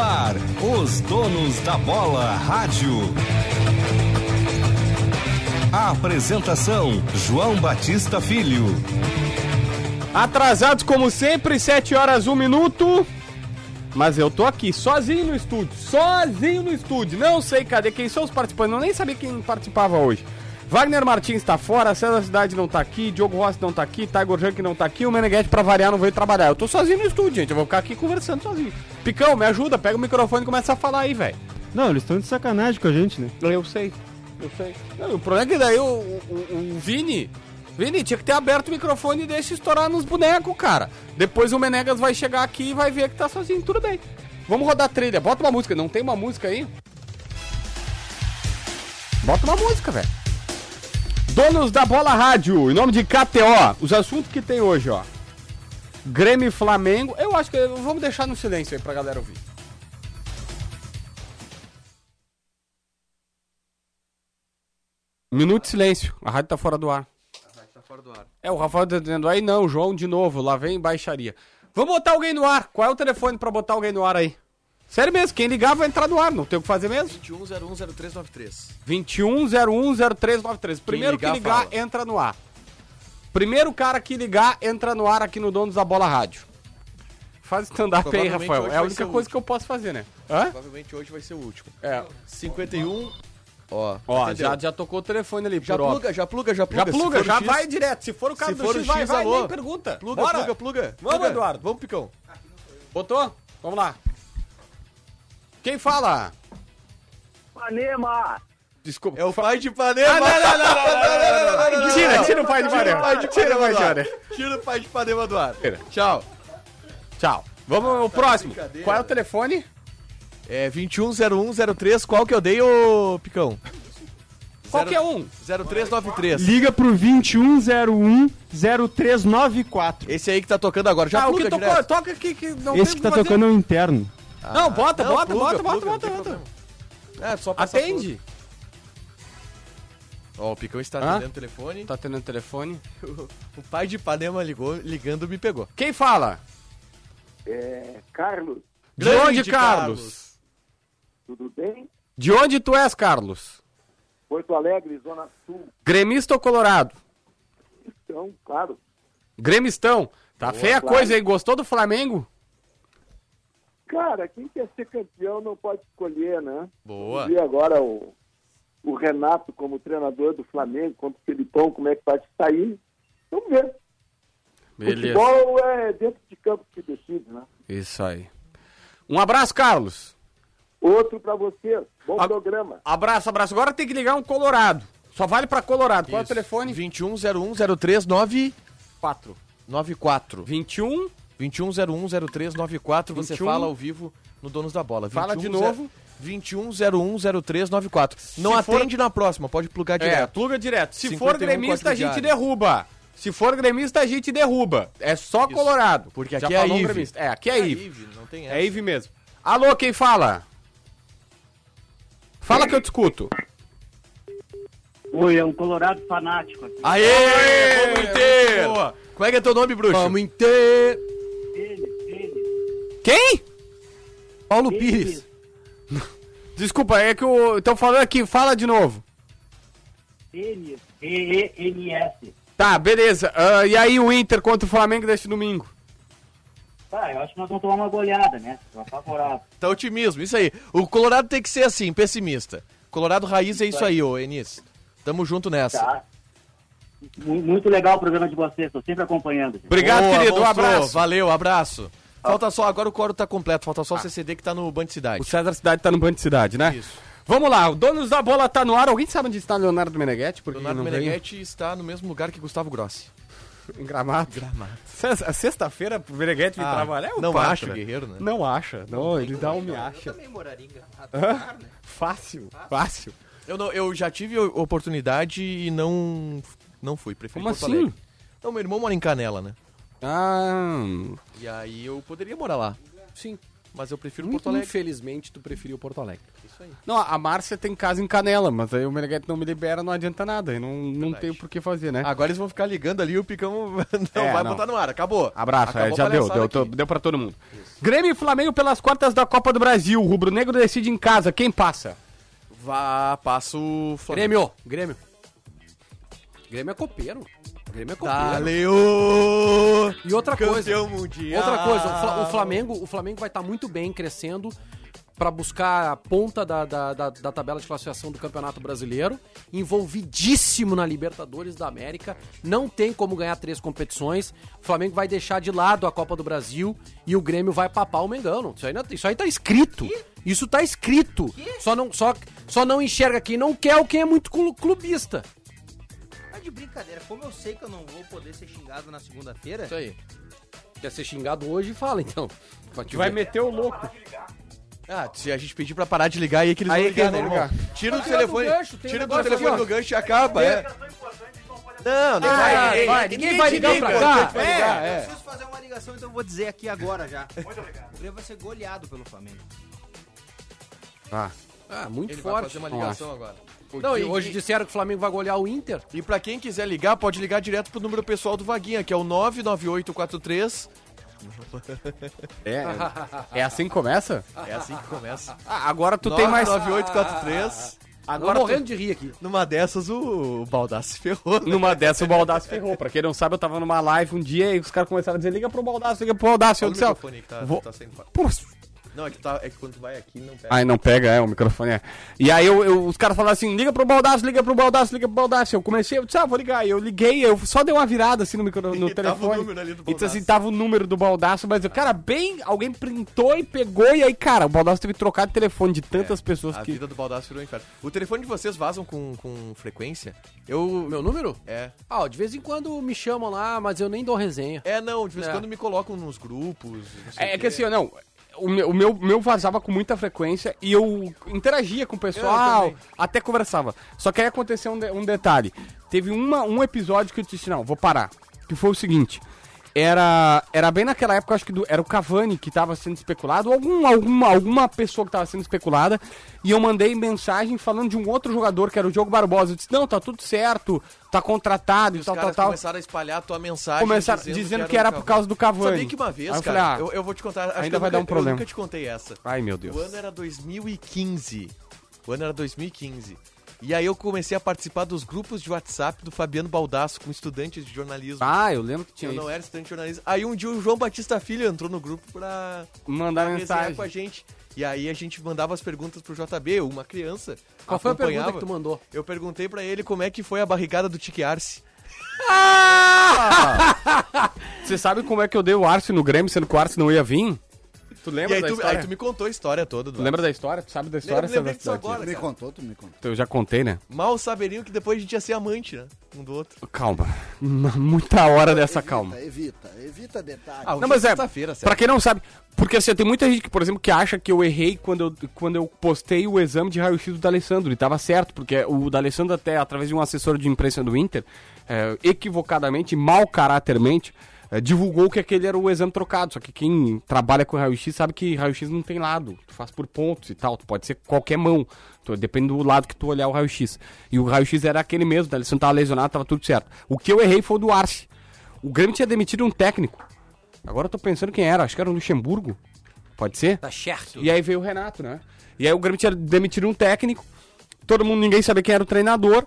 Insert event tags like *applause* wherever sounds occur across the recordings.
ar, os donos da bola rádio. A apresentação: João Batista Filho. Atrasados como sempre, 7 horas 1 minuto. Mas eu tô aqui, sozinho no estúdio. Sozinho no estúdio. Não sei cadê quem são os participantes. Eu nem sabia quem participava hoje. Wagner Martins tá fora, César Cidade não tá aqui, Diogo Rossi não tá aqui, Tiger Junk não tá aqui, o Meneghetti pra variar não veio trabalhar. Eu tô sozinho no estúdio, gente. Eu vou ficar aqui conversando sozinho. Picão, me ajuda, pega o microfone e começa a falar aí, velho. Não, eles estão de sacanagem com a gente, né? Eu sei, eu sei. Não, o problema é que daí o, o, o Vini. Vini, tinha que ter aberto o microfone e deixa estourar nos bonecos, cara. Depois o Menegas vai chegar aqui e vai ver que tá sozinho. Tudo bem. Vamos rodar a trilha. Bota uma música. Não tem uma música aí? Bota uma música, velho. Donos da Bola Rádio, em nome de KTO. Os assuntos que tem hoje, ó. Grêmio e Flamengo. Eu acho que vamos deixar no silêncio aí pra galera ouvir. Minuto de silêncio. A rádio tá fora do ar. É, o Rafael tá dizendo aí, não, João, de novo, lá vem baixaria. Vamos botar alguém no ar. Qual é o telefone pra botar alguém no ar aí? Sério mesmo, quem ligar vai entrar no ar, não tem o que fazer mesmo? 21010393. 21010393. Primeiro ligar, que ligar, fala. entra no ar. Primeiro cara que ligar, entra no ar aqui no Donos da Bola Rádio. Faz stand-up aí, Rafael. É a única coisa que eu posso fazer, né? Hã? Provavelmente hoje vai ser o último. É. 51. Ó, Ó, já, já tocou o telefone ali, Já óbvio. pluga, já pluga, já pluga. Já pluga, já X, vai direto. Se for o cara Se do for X, o vai, X, vai, alô. nem pergunta. Pluga, Bora. pluga, pluga. Vamos, pluga. Eduardo. Vamos, Picão. Botou? Vamos lá. Quem fala? Panema! Desculpa. É o pai de Ipanema. Ah, não, não, não, não, não, não, não, Tira, tira o pai de Ipanema. de Tira o pai de. Ipanema. Tira o pai de Ipanema do ar. Tira. Tchau. Tchau. Vamos ao próximo. Qual é o telefone? É 210103. Qual que eu dei, ô Picão? Qualquer um. 0393. Liga pro 21010394. Esse aí que tá tocando agora. Já ah, o que tocou, direto. toca aqui que não Esse tem que tá fazer. tocando é o interno. Não, bota, Não, bota, pluga, bota, pluga, bota, bota, bota. É, só Atende. Ó, o Picão está Hã? atendendo o telefone. Tá atendendo o telefone. *laughs* O pai de Ipanema ligou, ligando me pegou. Quem fala? É, Carlos, De Grande onde, Carlos? tudo bem? De onde tu és, Carlos? Porto Alegre, Zona Sul. Gremista ou Colorado? Então, claro. Gremistão. Tá feia a claro. coisa aí. Gostou do Flamengo? Cara, quem quer ser campeão não pode escolher, né? Boa. E agora o, o Renato como treinador do Flamengo, contra o Felipão, como é que vai sair? Vamos ver. Beleza. Futebol é dentro de campo que decide, né? Isso aí. Um abraço, Carlos. Outro pra você. Bom A- programa. Abraço, abraço. Agora tem que ligar um Colorado. Só vale pra Colorado. Qual é o Isso. telefone? 21010394. 4. 94. 21. 21010394. Você 21. fala ao vivo no Donos da Bola. Fala de 21 novo. 21010394. Não for- atende na próxima, pode plugar É, direto. pluga direto. Se 51 for gremista, a gente derruba. Se for gremista, a gente derruba. É só Isso. Colorado. Porque Já aqui é a falou um Ive. gremista. É, aqui é, É Ive. Ive, não tem É Ive mesmo. Alô, quem fala? Fala que eu te escuto. Oi, é um colorado fanático aqui. Aê, vamos! Boa. Como é que é teu nome, bruxo? Vamos ter. Ele, ele, Quem? Paulo ele. Pires. Desculpa, é que o. Estão falando aqui, fala de novo. Ele, E-E-N-S. Tá, beleza. Ah, e aí o Inter contra o Flamengo deste domingo? Tá, eu acho que nós vamos tomar uma goleada, né? Tô favorável. Tá otimismo, isso aí. O Colorado tem que ser assim, pessimista. Colorado raiz é isso aí, ô Enis. Tamo junto nessa. Tá? Mu- Muito legal o programa de vocês, tô sempre acompanhando. gente. Obrigado, Boa, querido. Um abraço. Valeu, abraço. Falta só, agora o coro tá completo, falta só o CCD que tá no Band Cidade. O César Cidade tá no Band Cidade, né? Isso. Vamos lá, o Donos da Bola tá no ar. Alguém sabe onde está Leonardo Meneghetti? Porque Leonardo não veio? Meneghetti está no mesmo lugar que Gustavo Grossi. Em Gramado. Gramado. Sexta- Sexta-feira, o Meneghetti Ah, trabalhar. é o não pátria. acha o guerreiro, né? Não acha. Não, ele dá um me acha. também moraria em Gramado. Hã? Fácil, fácil. Eu, não- eu já tive oportunidade e não, não fui. Preferi Como Porto assim? Alegre. Então, meu irmão mora em Canela, né? Ah, E aí eu poderia morar lá. sim. Mas eu prefiro Muito Porto Alegre. infelizmente, tu preferiu Porto Alegre. Isso aí. Não, a Márcia tem casa em Canela, mas aí o Meneghete não me libera, não adianta nada. Eu não, não Verdade. tenho por que fazer, né? Agora eles vão ficar ligando ali e o Picão *laughs* não É, vai não. botar no ar. Acabou. Abraço, é, Acabou já a deu, palhaçada deu, aqui. deu pra todo mundo. Grêmio e Flamengo pelas quartas da Copa do Brasil. O Rubro Negro decide em casa. Quem passa? Vá, passa o Flamengo. Grêmio, Grêmio. Grêmio é copeiro. Grêmio é copeiro. Valeu! E outra coisa, Campeão mundial. outra coisa, o, Fla- o Flamengo, o Flamengo vai estar muito bem crescendo pra buscar a ponta da, da, da- da tabela de classificação do Campeonato Brasileiro, envolvidíssimo na Libertadores da América, não tem como ganhar três competições. O Flamengo vai deixar de lado a Copa do Brasil e o Grêmio vai papar o Mengão. Isso aí, não- isso aí tá escrito. Isso tá escrito. Só não, só, só não enxerga quem não quer ou quem é muito clu- clubista. Tá de brincadeira. Como eu sei que eu não vou poder ser xingado na segunda-feira, Isso aí. Quer ser xingado hoje, fala então. Ver. meter o louco. Ah, se a gente pedir pra parar de ligar aí é que eles Aí vão ligar, né, irmão? Tira o telefone, do tira um o negócio telefone do gancho e acaba, é. Não, não Ah, vai. vai, ninguém vai ligar pra cá. Vai ligar, eu é. preciso fazer uma ligação, então eu vou dizer aqui agora já. Muito obrigado. O Grêmio vai ser goleado pelo Flamengo. Ah, Ah, muito Ele vai forte. fazer uma ligação agora. Não, e- hoje e- disseram que o Flamengo vai golear o Inter. E pra quem quiser ligar, pode ligar direto pro número pessoal do Vaguinha, que é o 99843. é, é assim que começa? É assim que começa. Ah, agora tu tem mais... 99843. Agora Tô tu- morrendo de rir aqui. Numa dessas, o, o Baldassi ferrou. né? Numa dessa o Baldaço ferrou. Pra quem não sabe, eu tava numa live um dia e os caras começaram a dizer: liga pro Baldaço, liga pro Baldaço. Eu disse: tá, vou- tá. Pô, Não, é que, tá, é que quando tu vai aqui não pega. Aí não pega, é, o microfone é. E aí eu, eu- os caras falaram assim, liga pro Baldaço, liga pro Baldaço, liga pro Baldaço. Eu comecei, eu disse, ah, vou ligar. E eu liguei, eu só dei uma virada assim no, micro, no *laughs* E tava o telefone. número ali do e disse assim, Baldaço. tava o número do Baldaço, mas o cara bem, alguém printou e pegou, e aí, cara, o Baldaço teve que trocar de telefone de tantas pessoas A que... vida do Baldassi virou um inferno. O telefone de vocês vazam com, com frequência? Eu. Meu número? É. Ah, ó, de vez em quando me chamam lá, mas eu nem dou resenha. É, não, de vez em É. quando me colocam nos grupos. É, o é que assim, ó, não, o meu, o meu, meu vazava com muita frequência e eu interagia com o pessoal, até conversava. Só que aí aconteceu um, de- um detalhe. Teve uma, um episódio que eu disse, não, vou parar. Que foi o seguinte. Era, era bem naquela época, acho que do- era o Cavani que estava sendo especulado, ou algum, alguma, alguma pessoa que estava sendo especulada, e eu mandei mensagem falando de um outro jogador, que era o Diogo Barbosa. Eu disse, não, tá tudo certo, tá contratado e Os tal, tal, tal. começaram a espalhar a tua mensagem. Começaram dizendo, que era, por causa do Cavani. Sabia que uma vez, eu cara, falei, ah, eu, eu vou te contar. acho ainda que vai dar nunca- um problema. Eu nunca te contei essa. Ai, meu Deus. O ano era 2015. O ano era 2015. E aí eu comecei a participar dos grupos de WhatsApp do Fabiano Baldasso com estudantes de jornalismo. Ah, eu lembro que tinha eu isso. não era estudante de jornalismo. Aí um dia o João Batista Filho entrou no grupo pra Mandar pra mensagem. com a gente. E aí a gente mandava as perguntas pro JB, uma criança. Qual foi a pergunta acompanhava. que tu mandou? Eu perguntei pra ele como é que foi a barrigada do Tique Arce. Você sabe como é que eu dei o Arce no Grêmio, sendo que o Arce não ia vir? Tu E lembra aí da tu, história? aí tu me contou a história toda. Tu lembra da história? Tu sabe da história? Lembrei disso agora, Me cara. contou, tu me contou. Eu já contei, né? Mal saberiam que depois a gente ia ser amante, né? Um do outro. Calma. Muita hora dessa calma. Evita, evita detalhes. Ah, Não, mas é, sexta-feira, pra quem não sabe, porque assim, tem muita gente que, por exemplo, que acha que eu errei quando eu, quando eu postei o exame de raio-x do D'Alessandro, e tava certo, porque o D'Alessandro até, através de um assessor de imprensa do Inter, é, equivocadamente, mal caratermente, é, divulgou que aquele era o exame trocado, só que quem trabalha com raio-x sabe que raio-x não tem lado, tu faz por pontos e tal, tu pode ser qualquer mão, tu, depende do lado que tu olhar o raio-x. E o raio-x era aquele mesmo, o D'Alessandro tava lesionado, tava tudo certo. O que eu errei foi o do Arce. O Grêmio tinha demitido um técnico. Agora eu tô pensando quem era, acho que era o Luxemburgo. Pode ser? Tá certo. E aí veio o Renato, né? E aí o Grêmio tinha demitido um técnico, todo mundo, ninguém sabia quem era o treinador.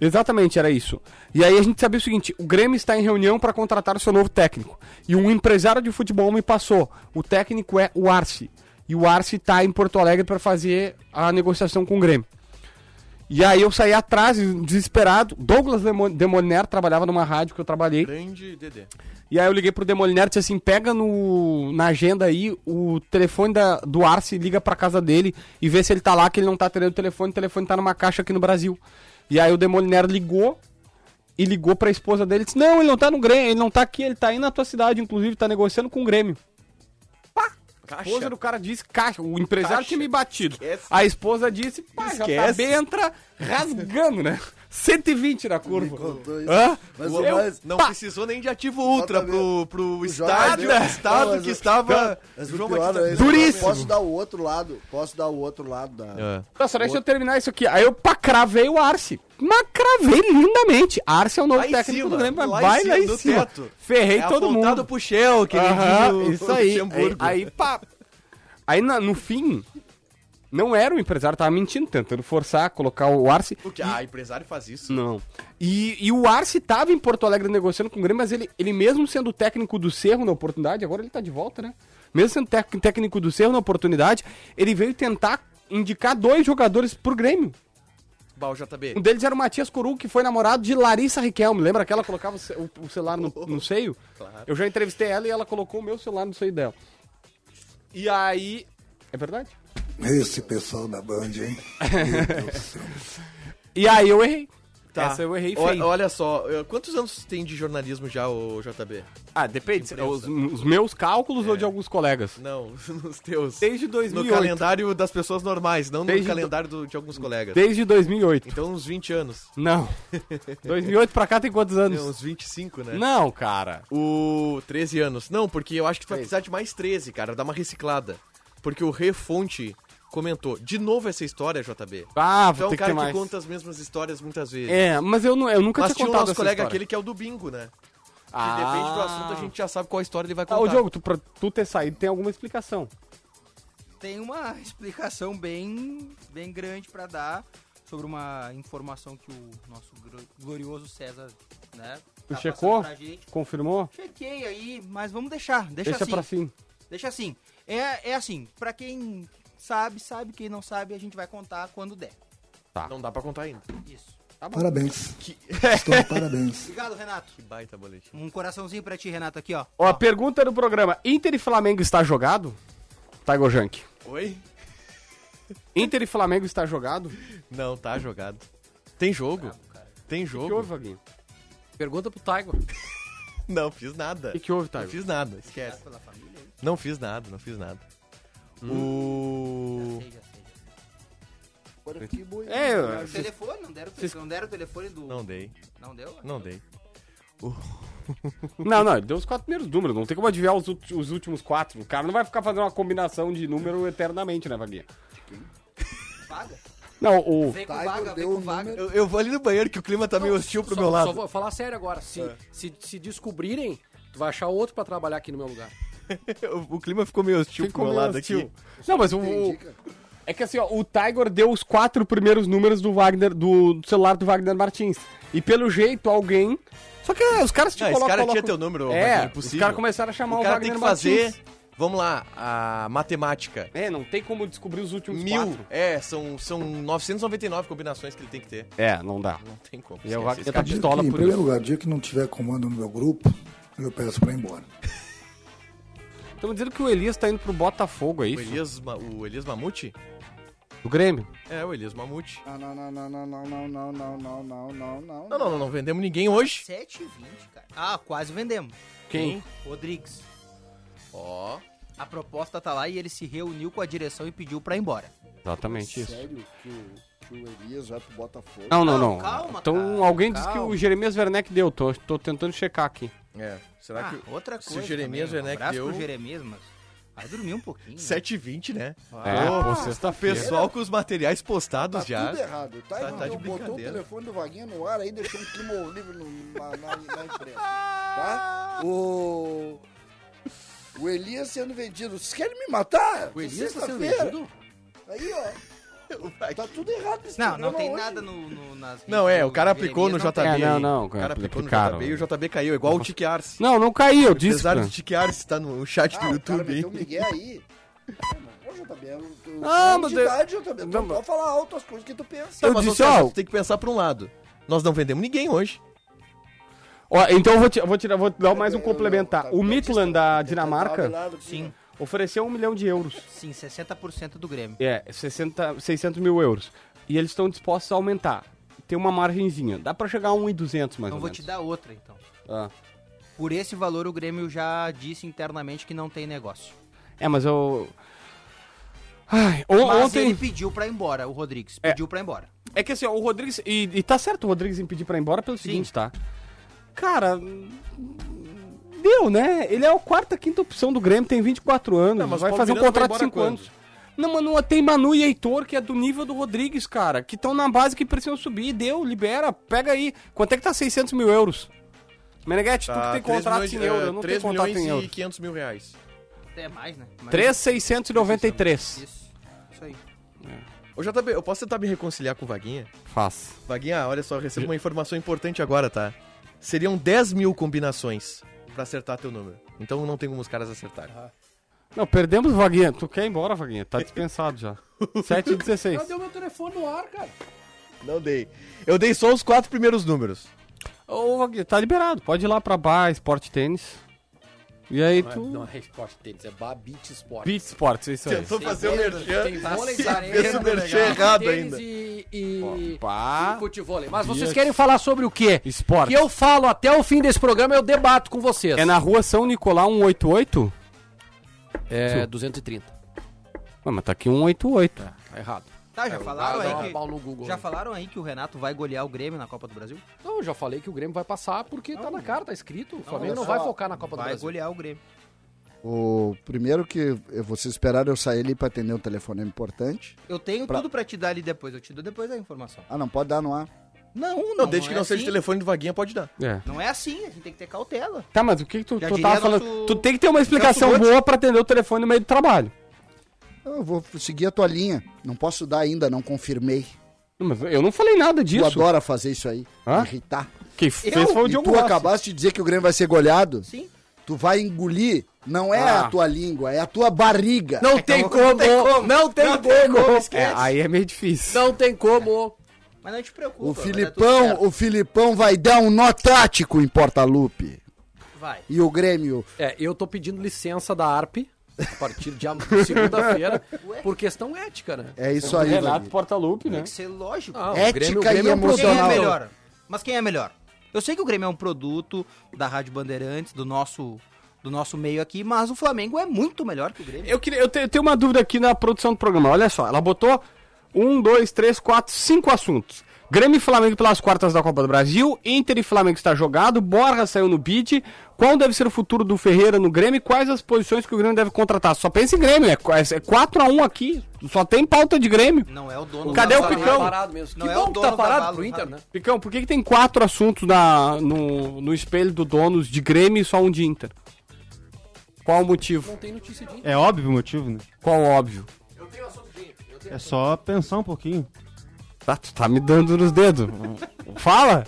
Exatamente, era isso. E aí a gente sabia o seguinte: o Grêmio está em reunião para contratar o seu novo técnico. E um empresário de futebol me passou. O técnico é o Arce. E o Arce está em Porto Alegre para fazer a negociação com o Grêmio. E aí eu saí atrás, desesperado. Douglas Demo- Demoliner trabalhava numa rádio que eu trabalhei. Grande Dedê. E aí eu liguei pro Demoliner e disse assim, pega no, na agenda aí o telefone da, do Arce, liga pra casa dele e vê se ele tá lá, que ele não tá tendo o telefone, o telefone tá numa caixa aqui no Brasil. E aí o Demoliner ligou e ligou pra esposa dele e disse, não, ele não tá no Grêmio, ele não tá aqui, ele tá aí na tua cidade, inclusive, tá negociando com o Grêmio. A esposa do cara disse caixa, o empresário Caixa. tinha me batido. Esquece. A esposa disse, pá, já tá Esquece. bem, entra rasgando, né? 120 na curva. contou isso. Hã? Mas Eu- mais... Não Pá. precisou nem de ativo ultra pro, pro estádio, Jorge- estado Não, que o- estava. Mas João pior é. Duríssimo. Posso dar o outro lado. Posso dar o outro lado da... É. Nossa, deixa eu terminar isso aqui. Aí eu pá, cravei o Arce. Mas cravei lindamente. Arce é o novo Lá técnico cima, do Grêmio, mas lá em vai cima, lá em cima. Ferrei é todo mundo. pro Shell, que diz o isso aí. Luxemburgo. Aí, aí, pá. Aí na- no fim, não era o empresário, tava mentindo, tentando forçar, colocar o Arce. O que? Ah, empresário faz isso. Não. E, e o Arce tava em Porto Alegre negociando com o Grêmio, mas ele, ele mesmo sendo técnico do Cerro na oportunidade, agora ele tá de volta, né? Mesmo sendo técnico do Cerro na oportunidade, ele veio tentar indicar dois jogadores pro Grêmio. Bah, o JB. Um deles era o Matias Coru, que foi namorado de Larissa Riquelme. Lembra que ela colocava o ce- o, o celular no, no seio? Eu já entrevistei ela e ela colocou o meu celular no seio dela. E aí. É verdade? Esse pessoal da Band, hein? Meu Deus do céu. *laughs* E aí eu errei. Tá. Essa eu errei feio. Olha só, quantos anos tem de jornalismo já, o JB? Ah, depende. Os, os meus cálculos ou de alguns colegas? Não, *laughs* nos teus. Desde No 2008. calendário das pessoas normais, não Desde no calendário do- de alguns colegas. Desde 2008. Então uns 20 anos. Não. *laughs* 2008 pra cá tem quantos anos? uns 25, né? Não, cara. O 13 anos. Não, porque eu acho que tu vai precisar de mais 13, cara. Dá uma reciclada. Porque o Refonte comentou. De novo essa história, JB. Ah, Tu é vou um ter que cara que mais. conta as mesmas histórias muitas vezes. É, mas eu, nu- eu nunca Mas tinha tinha o contado nosso colega história. aquele que é o do bingo, né? Que Ah. depende do assunto, a gente já sabe qual história ele vai Ah, contar. ô Diogo, tu, pra tu ter saído tem alguma explicação. Tem uma *laughs* explicação bem, bem grande pra dar sobre uma informação que o nosso glorioso César, né? Tu tá checou? pra gente. Confirmou? Chequei aí, mas vamos deixar, deixa, Deixa assim. pra cima. Deixa assim. É, é assim, pra quem sabe, sabe, quem não sabe, a gente vai contar quando der. Não dá pra contar ainda. Isso. Parabéns. Que, *laughs* Estão de parabéns. Obrigado, Renato. que baita boletim. Um coraçãozinho pra ti, Renato, aqui, ó. Ó, a pergunta do programa: Inter e Flamengo está jogado? Taigo Jank. Oi? Inter e Flamengo está jogado? O Não, tá jogado. Tem jogo. Tem que, que jogo. houve, Vaguinho? Pergunta pro Tiger. *laughs* Não, fiz nada. O que, que houve, Não Taigo? fiz nada, esquece. Pela família, aí. Não fiz nada, não fiz nada. O. Já sei, já sei. Agora que boi. É, eu- O telefone, não deram, o te- não deram o telefone do... Não dei, Não deu? não dei. *laughs* Não, não, ele deu os quatro primeiros números. Não tem como adivinhar os, ulti- os últimos quatro. O cara não vai ficar fazendo uma combinação de número eternamente, né, Vaguinha? Vaga. Não, o. Vem com Tiger vaga, vem deu com o vaga. número. Eu, eu vou ali no banheiro que o clima tá meio hostil pro só, meu lado. Só vou falar sério agora. Se, se, se descobrirem, tu vai achar outro pra trabalhar aqui no meu lugar. O, *laughs* o clima ficou meio hostil Ficou pro meu lado hostil. aqui. Não, mas o. o- é que assim, ó, o Tiger deu os quatro primeiros números do Wagner, do, do celular do Wagner Martins. E pelo jeito, alguém. Só que é, os caras te Não, esse colocam. cara colocam- tinha teu número, É, Wagner, os impossível. caras começaram a chamar o, O cara Wagner tem que fazer, Martins. vamos lá, a matemática. É, não tem como descobrir os últimos Mil, quatro. é, são, são 999 combinações que ele tem que ter. É, não dá. Não tem como. E é o esquece. Wagner Esse tá cara- pistola em por primeiro isso. lugar, dia que não tiver comando no meu grupo, eu peço pra ir embora. Estamos dizendo que o Elias tá indo pro Botafogo, é O isso? Elias, Ma- o Elias Mamute? Do Grêmio. É, o Elias Mamute. Não, não, não, não, não, não, não, não, não, não, não, não, não. Não, não, não, não vendemos ninguém hoje. 7,20, cara. Ah, quase vendemos. Quem? Rodrigues. Ó, A proposta tá lá e ele se reuniu com a direção e pediu pra ir embora. Exatamente isso. Sério que o, que o Elias vai pro Botafogo? Não, não, Não, não. calma, então cara, alguém disse que calma. o Jeremias Werneck deu. Tô, tô tentando checar aqui. É. Será Ah, que... outra se o coisa Jeremias também, um Werneck abraço deu- pro Jeremias, mas vai dormir um pouquinho. né? 7h20, né? É, Ô, pô, sexta-feira. Pessoal com os materiais postados Tá já. tudo errado. Tiger Tá- tá de então botou o telefone do Vaguinha no ar aí, deixou um clima horrível no- na, na, na empresa. Tá? O... O Elias sendo vendido. Vocês querem me matar? O Elias tá sendo vendido? Aí, ó. *laughs* Tá tudo errado nesse Não, não tem hoje. nada no, no, nas Não, é, o cara aplicou no JB. não É, não, não, O cara cara, aplicou no. JB e o JB caiu, igual o Tique Arce. Não, não caiu, eu disse. Apesar do Tique Arce tá no chat Ah, do cara YouTube. meteu o Miguel aí. JB, eu- eu- Ah, eu mas de eu- JB. Tu Não, pode falar alto as coisas que tu pensa. Eu mas, disse, ó, tu tem que pensar pra um lado. Nós não vendemos ninguém hoje. Ó, então eu vou, eu vou, tirar, vou dar mais um Eu- complementar. tá- O Midland da tá- Dinamarca tá- tá- Sim, ofereceu um milhão de euros. sim, 60% do Grêmio. É, 60, 600 mil euros. E eles estão dispostos a aumentar. Tem uma margenzinha. Dá pra chegar a 1,200 mais Então ou vou menos. te dar outra, então. Ah. Por esse valor, o Grêmio já disse internamente que não tem negócio. É, mas eu... Ai, on- Mas ontem... ele pediu pra ir embora, o Rodrigues. É. Pediu pra ir embora. É que assim, ó, o Rodrigues. E, e tá certo o Rodrigues em pedir pra ir embora pelo seguinte, tá? Cara. Deu, né? Ele é a quarta, quinta opção do Grêmio, tem 24 anos. Não, mas vai fazer um contrato de embora 5 anos. Não, mas não tem Manu e Heitor, que é do nível do Rodrigues, cara. Que estão na base que precisam subir. Deu, libera, pega aí. Quanto é que tá 600 mil euros? Meneghetti, tu que tem 3 contrato milhões, em euro, é, eu não 3 tenho contrato milhões em e euro. 500 mil reais. Até mais, né? Mas- 3,693. Isso. Isso aí. Ô, JB, eu posso tentar me reconciliar com o Vaguinha? Faz. Vaguinha, olha só, eu recebo uma informação importante agora, tá? Seriam 10 mil combinações pra acertar teu número. Então não tem como os caras acertarem. Não, perdemos, Vaguinha. Tu quer ir embora, Vaguinha? Tá dispensado já. *laughs* 7 e 16. Cadê o meu telefone no ar, cara? Não dei. Eu dei só os quatro primeiros números. Ô, Vaguinha, tá liberado. Pode ir lá pra bar, esporte tênis. E aí Não é, tu... não é esporte tênis, é Babit Sport. Beat Sports, isso aí. Tentou fazer o merchan. Tem vôlei de Tá areia, o merchan legal. errado ainda. E, e, Pá. e futevôlei. Mas Dias. vocês querem falar sobre o quê? Esporte. Que eu falo até o fim desse programa, eu debato com vocês. É na rua São Nicolau 188? É 230. Ué, mas tá aqui 188. Tá errado. Tá, já falaram Dá- dá aí pau que... no Google. Já falaram aí que o Renato vai golear o Grêmio na Copa do Brasil? Não, eu já falei que o Grêmio vai passar porque tá na cara, tá escrito. O Flamengo não vai focar na Copa do Vai Brasil. golear o Grêmio. O primeiro que vocês esperaram eu sair ali pra atender um telefonema importante. Eu tenho Pra- tudo pra te dar ali depois, eu te dou depois a informação. Ah, não pode dar no ar. Não, não, Não, desde que é não seja assim. telefone do Vaguinha, pode dar. É. Não é assim, a gente tem que ter cautela. Tá, mas o que, que tu, Já tu tava falando? nosso- Tu tem que ter uma explicação boa pra atender o telefone no meio do trabalho. Eu vou seguir a tua linha. Não posso dar ainda, não confirmei. Mas eu não falei nada Tu disso. adora fazer isso aí. Hã? Irritar. Quem fez foi o E Diogo tu Rossi. acabaste de dizer que o Grêmio vai ser goleado? Sim. Tu vai engolir. Não é Ah. a tua língua, é a tua barriga. Não tem não como, tem como. não tem como. como, É, esquece. aí é meio difícil. Não tem como. Mas não te preocupa. O vai dar tudo Filipão, certo. o Filipão vai dar um nó tático em Porta-Lupe. Vai. E o Grêmio. É, eu tô pedindo licença da ARP a partir de segunda-feira por questão ética, né? É isso aí, Renato. Portaluppi, né? Tem que ser lógico. Ah, o Ética Grêmio- o e Grêmio é um Quem é emocional. melhor? Mas quem é melhor? Eu sei que o Grêmio é um produto da Rádio Bandeirantes, do nosso, do nosso meio aqui, mas o Flamengo é muito melhor que o Grêmio. Eu, queria, eu, te- eu tenho uma dúvida aqui na produção do programa. Olha só, ela botou um, dois, três, quatro, cinco assuntos. Grêmio e Flamengo pelas quartas da Copa do Brasil, Inter e Flamengo está jogado, Borja saiu no bid, qual deve ser o futuro do Ferreira no Grêmio e quais as posições que o Grêmio deve contratar? Só pensa em Grêmio, é, qu- é 4x1 aqui, só tem pauta de Grêmio. Não é o dono Cadê do o. Picão? parado mesmo. Não que é bom o que dono tá do parado pro Inter, sabe? né? Picão, por que, que tem quatro assuntos na, no, no espelho do donos de Grêmio e só um de Inter? Qual o motivo? Não tem notícia de É óbvio o motivo, né? Qual o óbvio? É só pensar um pouquinho. Tá, tu tá me dando nos dedos. Fala!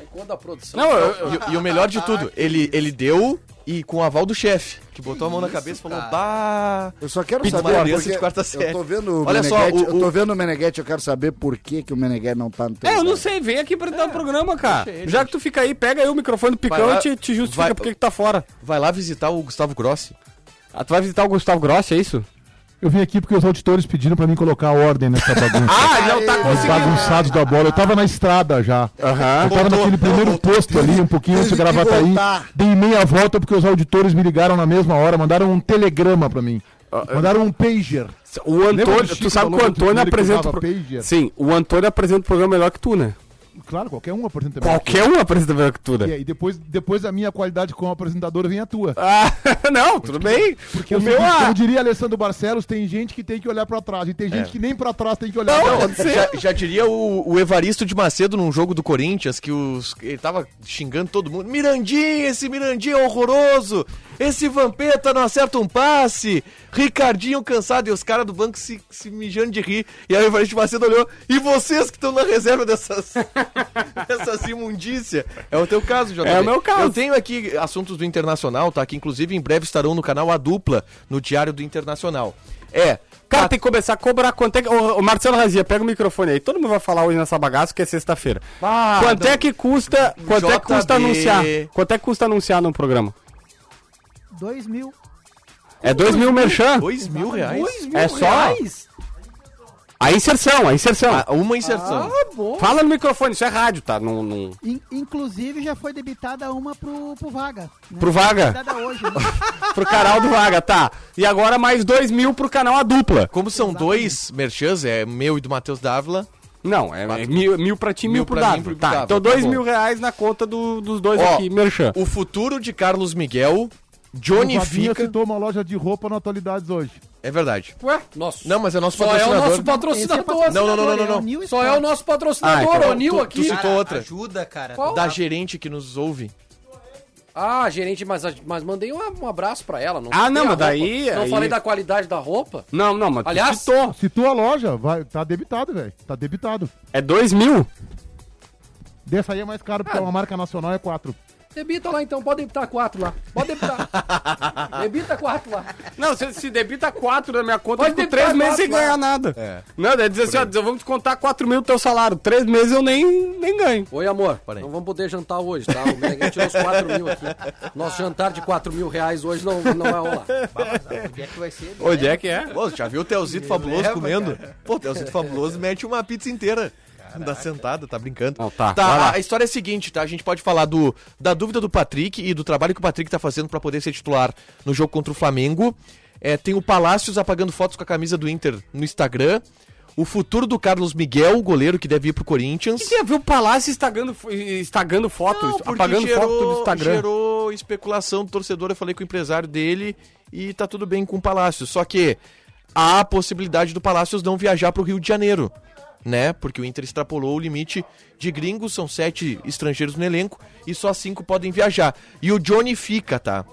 É quando a produção. Não, eu, eu- E, e o melhor de tudo, ele, ele deu e com o aval do chefe, que botou a mão na cabeça e falou, bah... Eu só quero saber. criança porque de quarta série. Eu tô vendo o Olha só, Meneghetti, o- eu tô o- vendo o Meneghetti, eu quero saber por que, que o Meneghetti não tá no teu É, eu não sei, vem aqui pra dar o programa, cara. ele, Já que tu fica aí, pega aí o microfone do Picão lá, e te, te justifica vai- por que que tá fora. Vai lá visitar o Gustavo Grossi. Ah, tu vai visitar o Gustavo Grossi, é isso? Eu vim aqui porque os auditores pediram pra mim colocar ordem nessa bagunça. *laughs* Ah, não tá Os conseguindo. bagunçados da bola. Eu tava na estrada já. Aham. Eu tava naquele primeiro posto ali, um pouquinho antes de que Gravataí. voltar. Dei meia volta porque os auditores me ligaram na mesma hora, mandaram um telegrama pra mim. Mandaram um pager. O Antônio, tu sabe que o Antônio apresenta. pro-? Sim, o Antônio apresenta o programa melhor que tu, né? Claro, qualquer um apresenta melhor. Qualquer um apresenta melhor que tu, E, né? aí, depois, depois da minha qualidade como apresentador vem a tua. Ah, *laughs* não, tudo bem. Porque o meu, ah, como diria Alessandro Barcelos, tem gente que tem que olhar pra trás e tem gente que nem pra trás tem que olhar Não, pra ser. Já, já diria o, o Evaristo de Macedo num jogo do Corinthians, que os, ele tava xingando todo mundo. Mirandinha, esse Mirandinha é horroroso! Esse Vampeta não acerta um passe! Ricardinho cansado, e os caras do banco se, se mijando de rir. E aí o Evaristo Macedo olhou, e vocês que estão na reserva dessas, *laughs* dessas imundícia? É o teu caso, JB. É o meu caso. Eu tenho aqui assuntos do Internacional, tá? Que inclusive em breve estarão no canal A Dupla, no Diário do Internacional. É, Cara, tem que começar a cobrar quanto é que. Ô, ô, Marcelo Razia, pega o microfone aí. Todo mundo vai falar hoje nessa bagaça, que é sexta-feira. Ah, quanto não. é que custa. Quanto é que custa JB. anunciar? Quanto é que custa anunciar num programa? Dois mil. É dois mil merchan? dois mil reais? É só. A inserção, a inserção. Ah, uma inserção. Fala no microfone, isso é rádio, tá? Não, não... In- inclusive já foi debitada uma pro, pro Vaga. né? Pro Vaga? Debitada hoje, né? *laughs* Pro canal do Vaga, tá. E agora mais dois mil pro canal A Dupla. Como são dois merchans, é meu e do Matheus Dávila, Não, é, é mil, mil pra ti, mil, Mil pro pra mim, Dávila. pro Tá, então tá dois bom. mil reais na conta do- dos dois Ó, aqui, Merchan. O futuro de Carlos Miguel, Johnny o fica... citou uma loja de roupa no Atualidades hoje. É verdade. Ué, nosso. Não, mas é nosso Só é o patrocinador. nosso patrocinador. Não, não, não, não, não, não. New Só é o nosso Ah, patrocinador, então o Nil tu- aqui. tu citou Cara, outra. Ajuda, cara. Qual? Da gerente que nos ouve. Ah, gerente, mas, mas mandei um, um abraço pra ela. Não Ah, não, mas daí-. Não aí- falei da qualidade da roupa? Não, não, mas tu Aliás- citou. Citou a loja, vai, tá debitado, velho. Tá debitado. É dois mil? Dessa aí é mais caro, porque é uma marca nacional, é 4. Debita lá então, pode debitar quatro lá. Pode debitar. *laughs* Debita quatro lá. Não, se, se debita quatro na minha conta, Pode eu fico três meses sem quatro lá. ganhar nada. É. Não, deve dizer assim, ó, vamos descontar quatro mil do teu salário. Três meses eu nem, nem ganho. Oi, amor. Não vamos poder jantar hoje, tá? O Meneghel tirou os 4 mil aqui. Nosso jantar de 4 mil reais hoje não, não vai rolar. Onde é que vai ser? Onde é que é? Pô, já viu o Teozito Fabuloso leva, comendo? Pô, o Teozito Fabuloso mete uma pizza inteira. Da sentada, tá brincando. Não, tá, lá. a, a história é a seguinte, tá? A gente pode falar do, da dúvida do Patrick e do trabalho que o Patrick tá fazendo pra poder ser titular no jogo contra o Flamengo. É, tem o Palácios apagando fotos com a camisa do Inter no Instagram. O futuro do Carlos Miguel, o goleiro que deve ir pro Corinthians. Você viu o Palácio estagando, estagando fotos, Não, apagando gerou, foto do Instagram. gerou especulação do torcedor. Eu falei com o empresário dele e tá tudo bem com o Palácio. Só que há a possibilidade do Palácios não viajar pro Rio de Janeiro, né? Porque o Inter extrapolou o limite de gringos, são sete estrangeiros no elenco e só cinco podem viajar. E o Johnny fica, tá?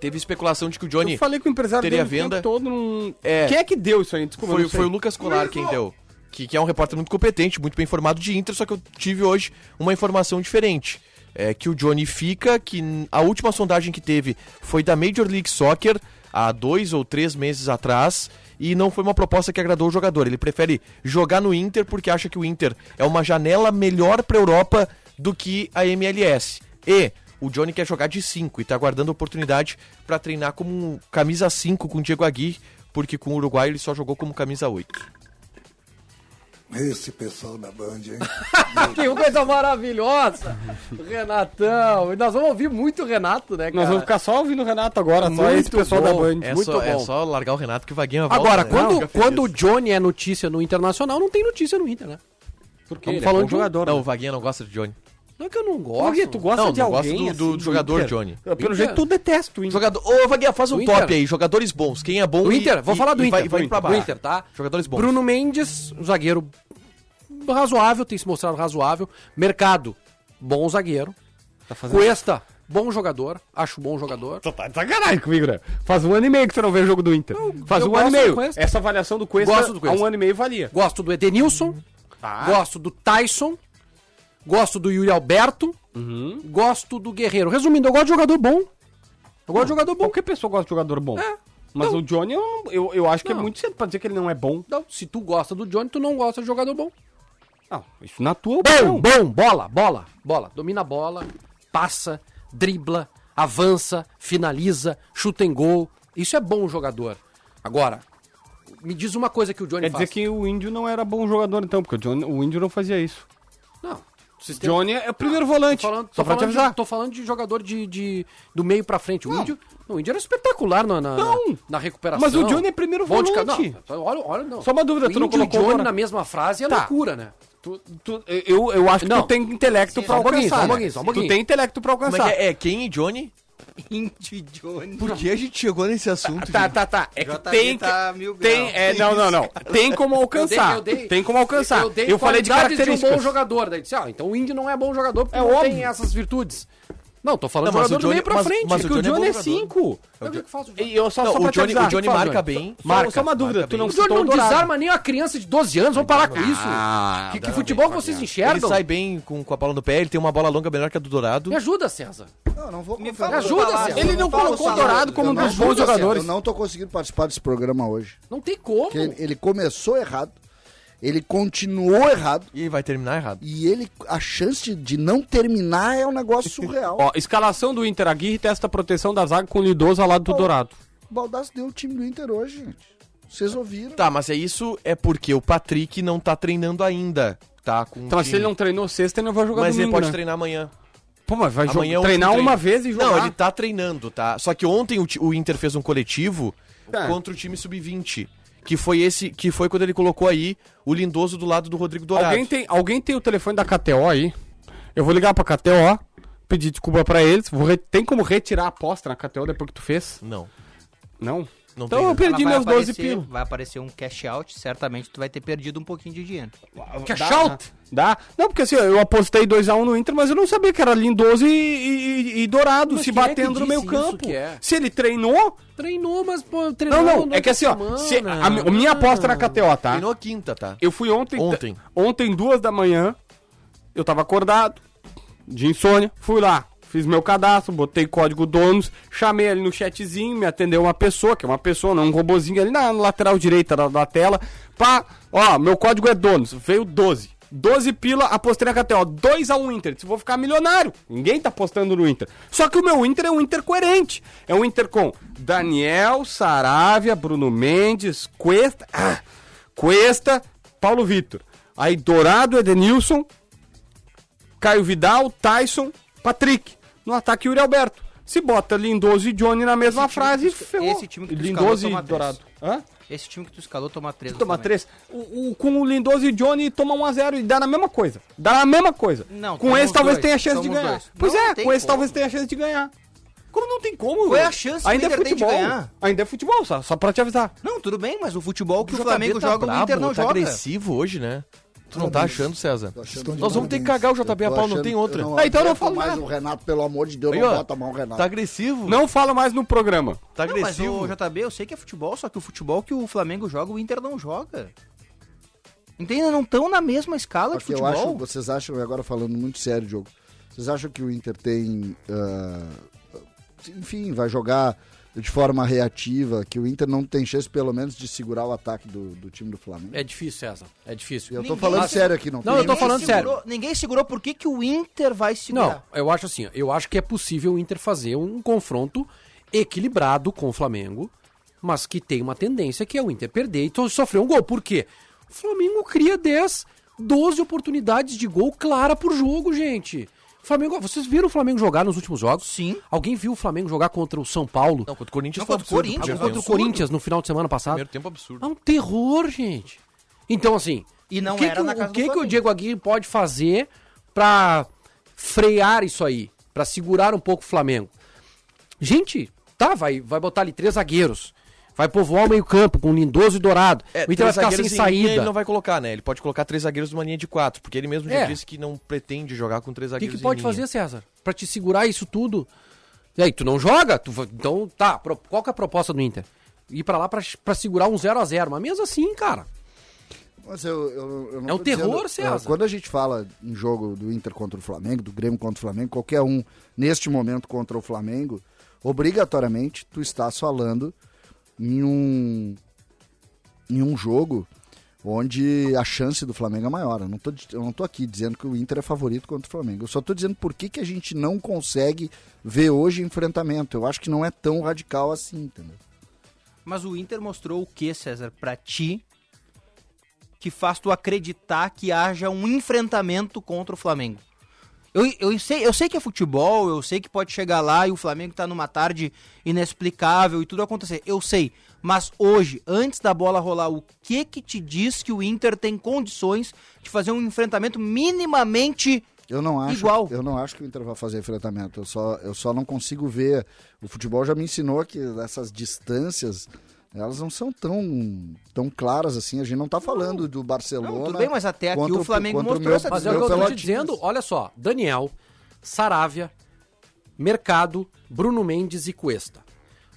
Teve especulação de que o Johnny Eu falei com o empresário teria dele venda. todo num... É. Quem é que deu isso aí? Desculpa, Foi, foi o Lucas Colar quem deu. Que, que é um repórter muito competente, muito bem informado de Inter, só que eu tive hoje uma informação diferente. É que o Johnny fica, que a última sondagem que teve foi da Major League Soccer, há dois ou três meses atrás, e não foi uma proposta que agradou o jogador. Ele prefere jogar no Inter porque acha que o Inter é uma janela melhor pra Europa do que a MLS. E o Johnny quer jogar de 5 e tá aguardando a oportunidade pra treinar como camisa 5 com o Diego Aguirre, porque com o Uruguai ele só jogou como camisa 8. Esse pessoal da Band, hein? *laughs* Que coisa maravilhosa! Renatão. E nós vamos ouvir muito o Renato, né, cara? Nós vamos ficar só ouvindo o Renato agora, só Muito esse pessoal bom. da Band. É, Muito só, é bom. só largar o Renato que o Vaguinha volta. Agora, né? quando, Fica quando o. Johnny é notícia no Internacional, não tem notícia no Inter, né? Porque Estamos ele falando é de jogador. Não, o Vaguinha não gosta de Johnny. Não é que eu não gosto. Por quê? Tu gosta Não, de não gosta alguém do- assim, do jogador Inter? Johnny. Pelo Inter. jeito tu detesta o Inter. Jogador... Ô, Vaguinha, faz um O top Inter. aí. Jogadores bons. Quem é bom O e- Inter, vou e- falar do e Inter. Vai, vai do pra Inter, baixo. do Inter, tá? Jogadores bons. Bruno Mendes, um zagueiro razoável, tem se mostrado razoável. Mercado, bom zagueiro. Cuesta, bom jogador, acho bom jogador. Tu tá de sacanagem comigo, né? Faz um ano e meio que você não vê o jogo do Inter. Faz eu um ano e gosto do meio. Essa avaliação do Cuesta, Gosto do Cuesta. há um ano e meio valia. Gosto do Edenilson, Tá. gosto do Tyson, gosto do Yuri Alberto, Uhum. gosto do Guerreiro. Resumindo, eu gosto de jogador bom. Eu gosto de jogador bom. Qualquer pessoa gosta de jogador bom. É. Mas Não. o Johnny, eu, eu, eu acho que Não. é muito cedo pra dizer que ele não é bom. Não, se tu gosta do Johnny, tu não gosta de jogador bom. Não, isso na tua Bom, opinião. bom, bola, bola, bola. Domina a bola, passa, dribla, avança, finaliza, chuta em gol. Isso é bom jogador. Agora, me diz uma coisa que o Johnny Quer dizer faz. que o Índio não era bom jogador, então, porque o, Johnny, o Índio não fazia isso. Não. O Johnny é o primeiro volante. Tô falando, só tô pra te falando de, avisar. tô falando de jogador de, de- do meio pra frente. O Índio, não, o Índio era espetacular na, na, Não. na recuperação. Mas o Johnny é primeiro Bom de ca- volante. Não, olha, olha, não. Só uma dúvida, o tu não Índio colocou Johnny agora? na mesma frase é Tá. loucura, né? Tu- tu- eu, eu acho que Não. tu tem intelecto Sim, pra só um alcançar. só um né? pouquinho, só um pouquinho. Tu tem intelecto pra é alcançar. é? É quem e Johnny? *laughs* Indy Johnny. Por que a gente chegou nesse assunto? Tá, gente? tá, tá. É que JB tem que. tá mil tem, graus. é, não, não, não. *laughs* Tem como alcançar. Eu dei- eu dei- tem como alcançar. Eu, dei falei de características. um bom jogador. Daí disse, ah, então o Indy não é bom jogador porque É não óbvio. tem essas virtudes. Não, tô falando Não, jogador o do Johnny- meio pra mas- frente. mas Porque o o Johnny é Johnny é bom 5. Mas o que que faz o E Johnny? eu só, Não, só o Johnny- avisar, o Johnny marca bem. Só- Marca, só uma dúvida, tu não bem. O Johnny não Dourado. desarma nem a criança de 12 anos. Vamos parar com isso. Ah, que, que futebol não, vocês enxergam? Ele sai bem com, com a bola no pé, ele tem uma bola longa melhor que a do Dourado. Me ajuda, César. Não, não vou Me Me ajuda. César. Ele não colocou o. Dourado como um dos bons jogadores. Eu não tô conseguindo participar desse programa hoje. Não tem como. Ele começou errado, ele continuou errado, E vai terminar errado. e ele a chance de, não terminar é um negócio *laughs* surreal. Ó, escalação do Inter. Aguirre testa a proteção da zaga com o Lidoso ao lado do Ó. Dourado. O Baldassi deu o time do Inter hoje, gente. Vocês ouviram? Tá, mas é isso é porque o Patrick não tá treinando ainda. Tá com Então, mas se ele não treinou sexta, ele não vai jogar Mas domingo, ele pode né? treinar amanhã. Pô, mas vai Amanhã jogar, o treinar uma vez e jogar. Não, ele tá treinando, tá? Só que ontem o, o Inter fez um coletivo Tá. contra o time sub-20. Que foi esse, que foi quando ele colocou aí o Lindoso do lado do Rodrigo Dourado. Alguém tem, alguém tem o telefone da KTO aí? Eu vou ligar pra KTO, pedir desculpa pra eles. Vou Tem como retirar a aposta na KTO depois que tu fez? Não. Não? Não então eu né? perdi meus 12 aparecer- pila. Vai aparecer um cash out, certamente tu vai ter perdido um pouquinho de dinheiro. Cash out? Dá? Não, porque assim, eu apostei 2x1 no Inter, mas eu não sabia que era Lindoso e, e- e Dourado Mas se é batendo no disse meio isso campo. é? Se ele treinou. Treinou, mas pô, treinou Não, não, é que assim, ó. se- a, a minha aposta na KTO, tá? Treinou quinta, tá? Eu fui ontem. Ontem. Ontem, duas da manhã. Eu tava acordado. De insônia. Fui lá. Fiz meu cadastro, botei código donos, chamei ali no chatzinho, me atendeu uma pessoa, que é uma pessoa, não um robozinho ali na lateral direita da, da tela. Pá, ó, meu código é donos. Veio 12. 12 pila, apostei na KTO. 2x1 Inter. Se vou ficar milionário. Ninguém tá apostando no Inter. Só que o meu Inter é um Inter coerente. É um Inter com Daniel, Saravia, Bruno Mendes, Cuesta. Ah, Cuesta, Paulo Vitor. Aí Dourado, Edenilson, Caio Vidal, Tyson, Patrick. No ataque, Yuri Alberto. Se bota Lindoso e Johnny na mesma frase, ferrou. Esse time que tu escalou Lindoso toma e três. Dourado. Hã? Esse time que tu escalou toma 3 Toma três. O, o- com o Lindoso e Johnny toma 1x0 e dá na mesma coisa. Dá na mesma coisa. Não, com esse talvez dois, tenha chance de ganhar. dois. Pois Não, é, com esse como. talvez tenha chance de ganhar. Como não tem como? Qual é a chance o Ainda é Inter tem de futebol. ganhar? Ainda é futebol, só, só pra te avisar. Não, tudo bem, mas o futebol que o, JB Flamengo tá joga, o brabo, Inter não tá joga. agressivo hoje, né? Tu não Não, tá mas- achando, César? Achando Nós vamos ter que cagar o JB a Eu pau, não tem eu outra. não Ah, então eu não falo mais o Renato, pelo amor de Deus, Aí, não ó, bota a mão o Renato. Tá agressivo. Não falo mais no programa. Tá Não, mas agressivo. o JB, eu sei que é futebol, só que o futebol que o Flamengo joga, o Inter não joga. Entende? Não estão na mesma escala de Porque eu futebol. acho, vocês acham, agora falando muito sério, jogo, vocês acham que o Inter tem. ah, enfim, vai jogar de forma reativa, que o Inter não tem chance, pelo menos, de segurar o ataque do, do time do Flamengo? É difícil, César. É difícil. Eu tô Ninguém falando se- sério aqui, não. Não, tem eu tô falando sério. segurou- Ninguém segurou por que, que o Inter vai Não, segurar. eu acho assim, ó, eu acho que é possível o Inter fazer um confronto equilibrado com o Flamengo, mas que tem uma tendência que é o Inter perder e sofrer um gol. Por quê? O Flamengo cria 10, 12 oportunidades de gol clara por jogo, gente. O Flamengo, vocês viram o Flamengo jogar nos últimos jogos? Sim. Alguém viu o Flamengo jogar contra o São Paulo? Não, contra o Corinthians Não, contra o. Corinthians, primeiro contra o. Corinthians no final de semana passado? Primeiro tempo absurdo. É um terror, gente. Então, assim. E não o que era que, na o- casa O do que, que o. Diego Aguirre pode fazer pra frear isso aí? Pra segurar um pouco o Flamengo? Gente, tá, vai, vai botar ali três zagueiros. Vai povoar o meio-campo com Lindoso e Dourado. É, o Inter vai ficar sem zagueiros saída. Ele não vai colocar, né? Ele pode colocar três zagueiros numa linha de quatro, porque ele mesmo já É. disse que não pretende jogar com três O que, zagueiros que pode em linha. fazer, César? Pra te segurar isso tudo? E aí, tu não joga? Tu então, tá, qual que é a proposta do Inter? Ir pra lá pra, pra segurar um 0 a 0 Mas mesmo assim, cara. Mas eu, eu- eu não É um terror, dizendo- César. é, Quando a gente fala em jogo do Inter contra o Flamengo, do Grêmio contra o Flamengo, qualquer um neste momento contra o Flamengo, obrigatoriamente tu estás falando em um, em um jogo onde a chance do Flamengo é maior. Eu não, tô, eu não tô aqui dizendo que o Inter é favorito contra o Flamengo. Eu só tô dizendo por que, que a gente não consegue ver hoje enfrentamento. Eu acho que não é tão radical assim, entendeu? Mas o Inter mostrou o que, César, pra ti, que faz tu acreditar que haja um enfrentamento contra o Flamengo? Eu, eu, sei, eu sei que é futebol, eu sei que pode chegar lá e o Flamengo tá numa tarde inexplicável e tudo acontecer. Eu sei. Mas hoje, antes da bola rolar, o que que te diz que o Inter tem condições de fazer um enfrentamento minimamente Eu não acho, Igual. Eu não acho que o Inter vai fazer enfrentamento. Eu só, eu só não consigo ver. O futebol já me ensinou que essas distâncias elas não são tão, tão claras assim. A gente não tá falando do Barcelona. Não, tudo bem, mas até aqui contra o Flamengo mostrou meu- essa Mas é o que eu tô te dizendo. Olha só, Daniel, Saravia, Mercado, Bruno Mendes e Cuesta.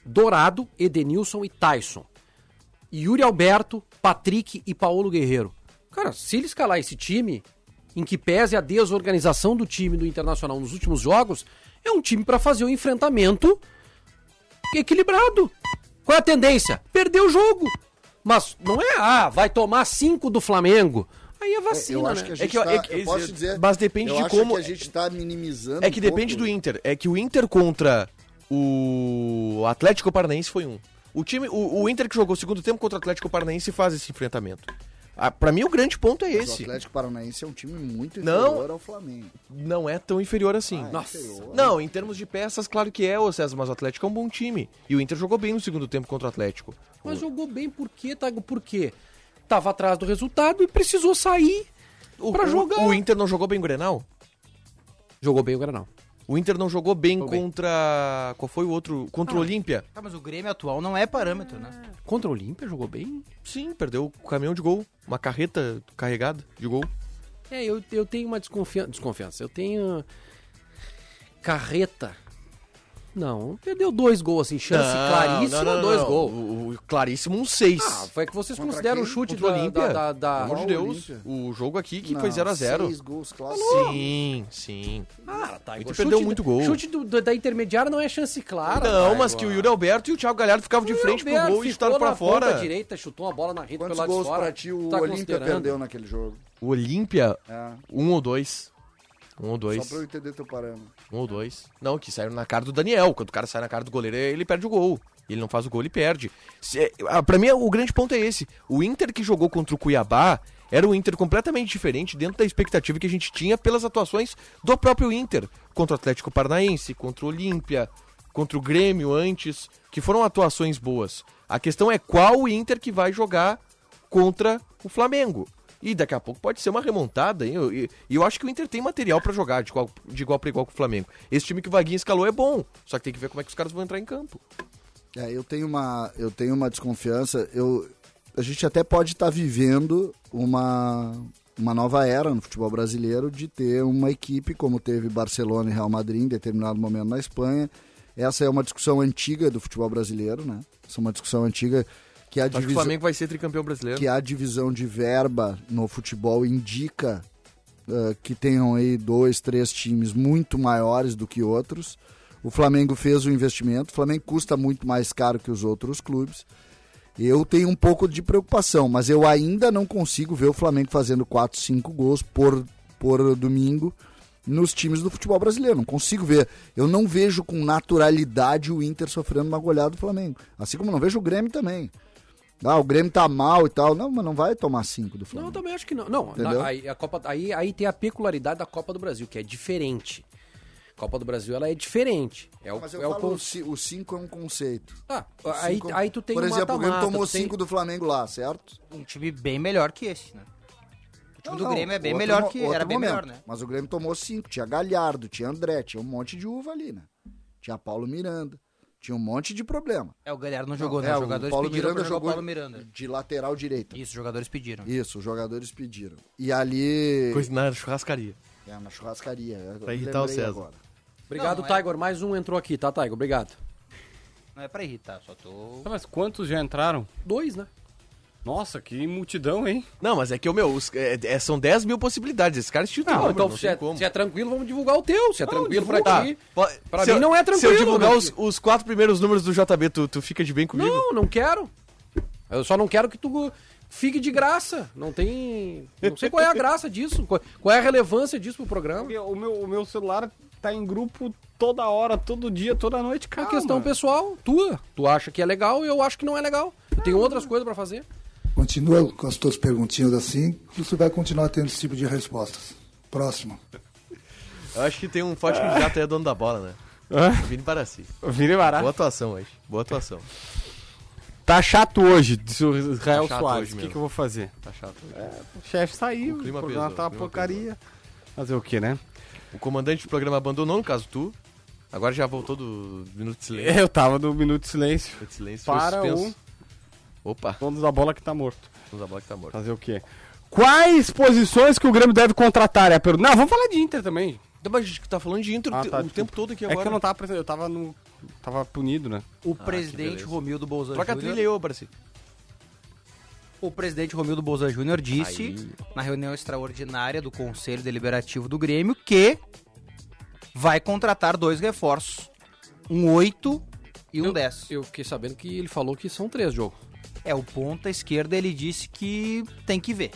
Dourado, Edenilson e Tyson. Yuri Alberto, Patrick e Paulo Guerreiro. Cara, se ele escalar esse time, em que pese a desorganização do time do Internacional nos últimos jogos, é um time pra fazer um enfrentamento equilibrado. Qual é a tendência? Perder o jogo. Mas não é, ah, vai tomar cinco do Flamengo. Aí é vacina, Eu acho né? que a gente É que, tá, é que- eu posso dizer, mas depende eu de acho como. que a gente tá minimizando É que um depende pouco. do Inter. É que o Inter contra o Atlético Paranaense foi um. O time, o, o Inter que jogou o segundo tempo contra o Atlético Paranaense faz esse enfrentamento. Ah, pra mim o grande ponto é Mas O esse. Atlético Paranaense é um time muito Não. inferior ao Flamengo. Não é tão inferior assim. Ah, é Nossa. inferior. Não, em termos de peças, claro que é, ô César, mas o Atlético é um bom time. E o Inter jogou bem no segundo tempo contra o Atlético. Mas jogou bem por quê, Tago? Por quê? Tava atrás do resultado e precisou sair pra o, jogar. O Inter não jogou bem o Grenal? Jogou bem o Granal. O Inter não jogou bem Jogou bem. contra. Qual foi o outro? Contra o Olímpia. Ah, mas o Grêmio atual não é parâmetro, né? Contra o Olímpia jogou bem? Sim, perdeu o caminhão de gol. Uma carreta carregada de gol. É, eu, eu tenho uma desconfiança. Desconfiança. Eu tenho. Carreta. Não, perdeu dois gols, assim, chance claríssima, dois gols. O, o claríssimo um 6. Ah, foi que vocês Contra consideram o chute Contra o da, Olímpia. da, da, da- Pelo amor de Deus. O jogo aqui que Não, foi 0x0. Seis gols clássicos. Sim, sim. Ah, tá. Igual. perdeu Chute muito da- gol. Chute do- do- da intermediária não é chance clara. não, tá, mas igual. que o Yuri Alberto e o Thiago Galhardo ficavam de frente pro gol e chutaram pra na ponta fora. direita, chutou uma bola na rede Quantos pelo lado de gols fora. pra ti o Tá Olímpia perdeu naquele jogo? O Olímpia, É. um ou dois. Um ou dois. Só pra eu entender teu parâmetro. Um ou dois. Não, que saíram na cara do Daniel. Quando o cara sai na cara do goleiro, ele perde o gol. Ele não faz o gol, ele perde. Se, ah, pra mim, o grande ponto é esse. O Inter que jogou contra o Cuiabá era um Inter completamente diferente dentro da expectativa que a gente tinha pelas atuações do próprio Inter. Contra o Atlético Paranaense, contra o Olímpia, contra o Grêmio antes, que foram atuações boas. A questão é qual o Inter que vai jogar contra o Flamengo. E daqui a pouco pode ser uma remontada, hein? Eu- E e eu, acho que o Inter tem material pra jogar de igual, de igual para igual com o Flamengo. Esse time que o Vaguinho escalou é bom, só que tem que ver como é que os caras vão entrar em campo. É, eu tenho uma, eu tenho uma desconfiança. Eu, a gente até pode estar vivendo uma, uma nova era no futebol brasileiro de ter uma equipe como teve Barcelona e Real Madrid em determinado momento na Espanha. Essa é uma discussão antiga do futebol brasileiro, né? Essa é uma discussão antiga que a que o divisão Flamengo vai ser tricampeão brasileiro. que a divisão de verba no futebol indica ah, que tenham aí dois, três times muito maiores do que outros. O Flamengo fez o investimento, o Flamengo custa muito mais caro que os outros clubes. Eu tenho um pouco de preocupação, mas eu ainda não consigo ver o Flamengo fazendo 4, 5 gols por, por domingo nos times do futebol brasileiro. Não consigo ver. Eu não vejo com naturalidade o Inter sofrendo uma goleada do Flamengo. Assim como não vejo o Grêmio também. Ah, o Grêmio tá mal e tal. Não, mas não vai tomar 5 do Não, Flamengo. eu também acho que não. Não, na- aí, a Copa, aí, aí tem a peculiaridade da Copa do Brasil, que é diferente. A Copa do Brasil ela é diferente. É o, Mas eu é o falo, con- o 5 é um conceito. Ah, O aí, cinco- aí tu tem Por um exemplo, o Grêmio tomou tem- 5 do Flamengo lá, certo? Um time bem melhor que esse, né? O time Não, do não, Grêmio é bem melhor que. Era bem momento. melhor, né? Mas o Grêmio tomou 5. Tinha Galhardo, tinha André, tinha um monte de uva ali, né? Tinha Paulo Miranda. Tinha um monte de problema. É, o Galhardo não jogou, Não, né? é, Os o jogadores Paulo pediram Miranda pra jogar o jogou Paulo Miranda. de lateral direita. Isso, os jogadores pediram. Isso, os jogadores pediram. E ali. Coisa na churrascaria. É, na churrascaria. eu Pra irritar o César. agora. Obrigado, Não, não é- Tiger. Mais um entrou aqui, tá, Tiger? Obrigado. Não é pra irritar, só tô. Mas quantos já entraram? Dois, né? Nossa, que multidão, hein? Não, mas é que o meu, os- é- é- são 10 mil possibilidades. Esse cara tudo. Não, então não se é, como. se é tranquilo, vamos divulgar o teu. Se é tranquilo pra Tá, ti. po- Pra se mim eu- não é Se tranquilo. eu divulgar os, os quatro primeiros números do JB, tu, tu fica de bem comigo? Não, não quero. Eu só não quero que tu fique de graça. Não tem. Não sei qual é a *laughs* graça disso. Qual qual é a relevância disso pro programa. O meu, o meu celular tá em grupo toda hora, todo dia, toda noite, É cara. questão pessoal, tua. Tu acha que é legal e eu acho que não é legal. Eu tenho outras coisas pra fazer. Continua com as tuas perguntinhas assim, que você vai continuar tendo esse tipo de respostas. Próximo. Eu acho que tem um forte candidato aí é dono da bola, né? Hã? Vini Barassi. Vini Barassi. Boa atuação hoje. Boa atuação. Tá chato hoje, disse o Israel Tá Soares. hoje O que, que eu vou fazer? Tá chato. O chefe saiu, O o, clima programa pesou, tá o uma clima porcaria. Fazer o que, né? O comandante do programa abandonou, no caso tu. Agora já voltou do minuto de silêncio. Eu tava no minuto de silêncio. Minuto de silêncio. Para foi o. Opa, dono da bola que tá morto. vamos a bola que tá morto. Fazer o quê? Quais posições que o Grêmio deve contratar? É a pergunta. Não, vamos falar de Inter também. Então, mas a gente tá falando de intro Ah, tá, o desculpa. tempo todo aqui É agora. que eu não tava presente, eu tava no. Tava punido, né? O Ah, presidente. Romildo Bolsa Troca a trilha aí, ô Barassi. O presidente Romildo Bolsa Júnior disse, Aí. na reunião extraordinária do Conselho Deliberativo do Grêmio, que vai contratar dois reforços. Um 8 e um 10. Eu fiquei sabendo que ele falou que são três jogos. É, o ponta esquerda ele disse que tem que ver.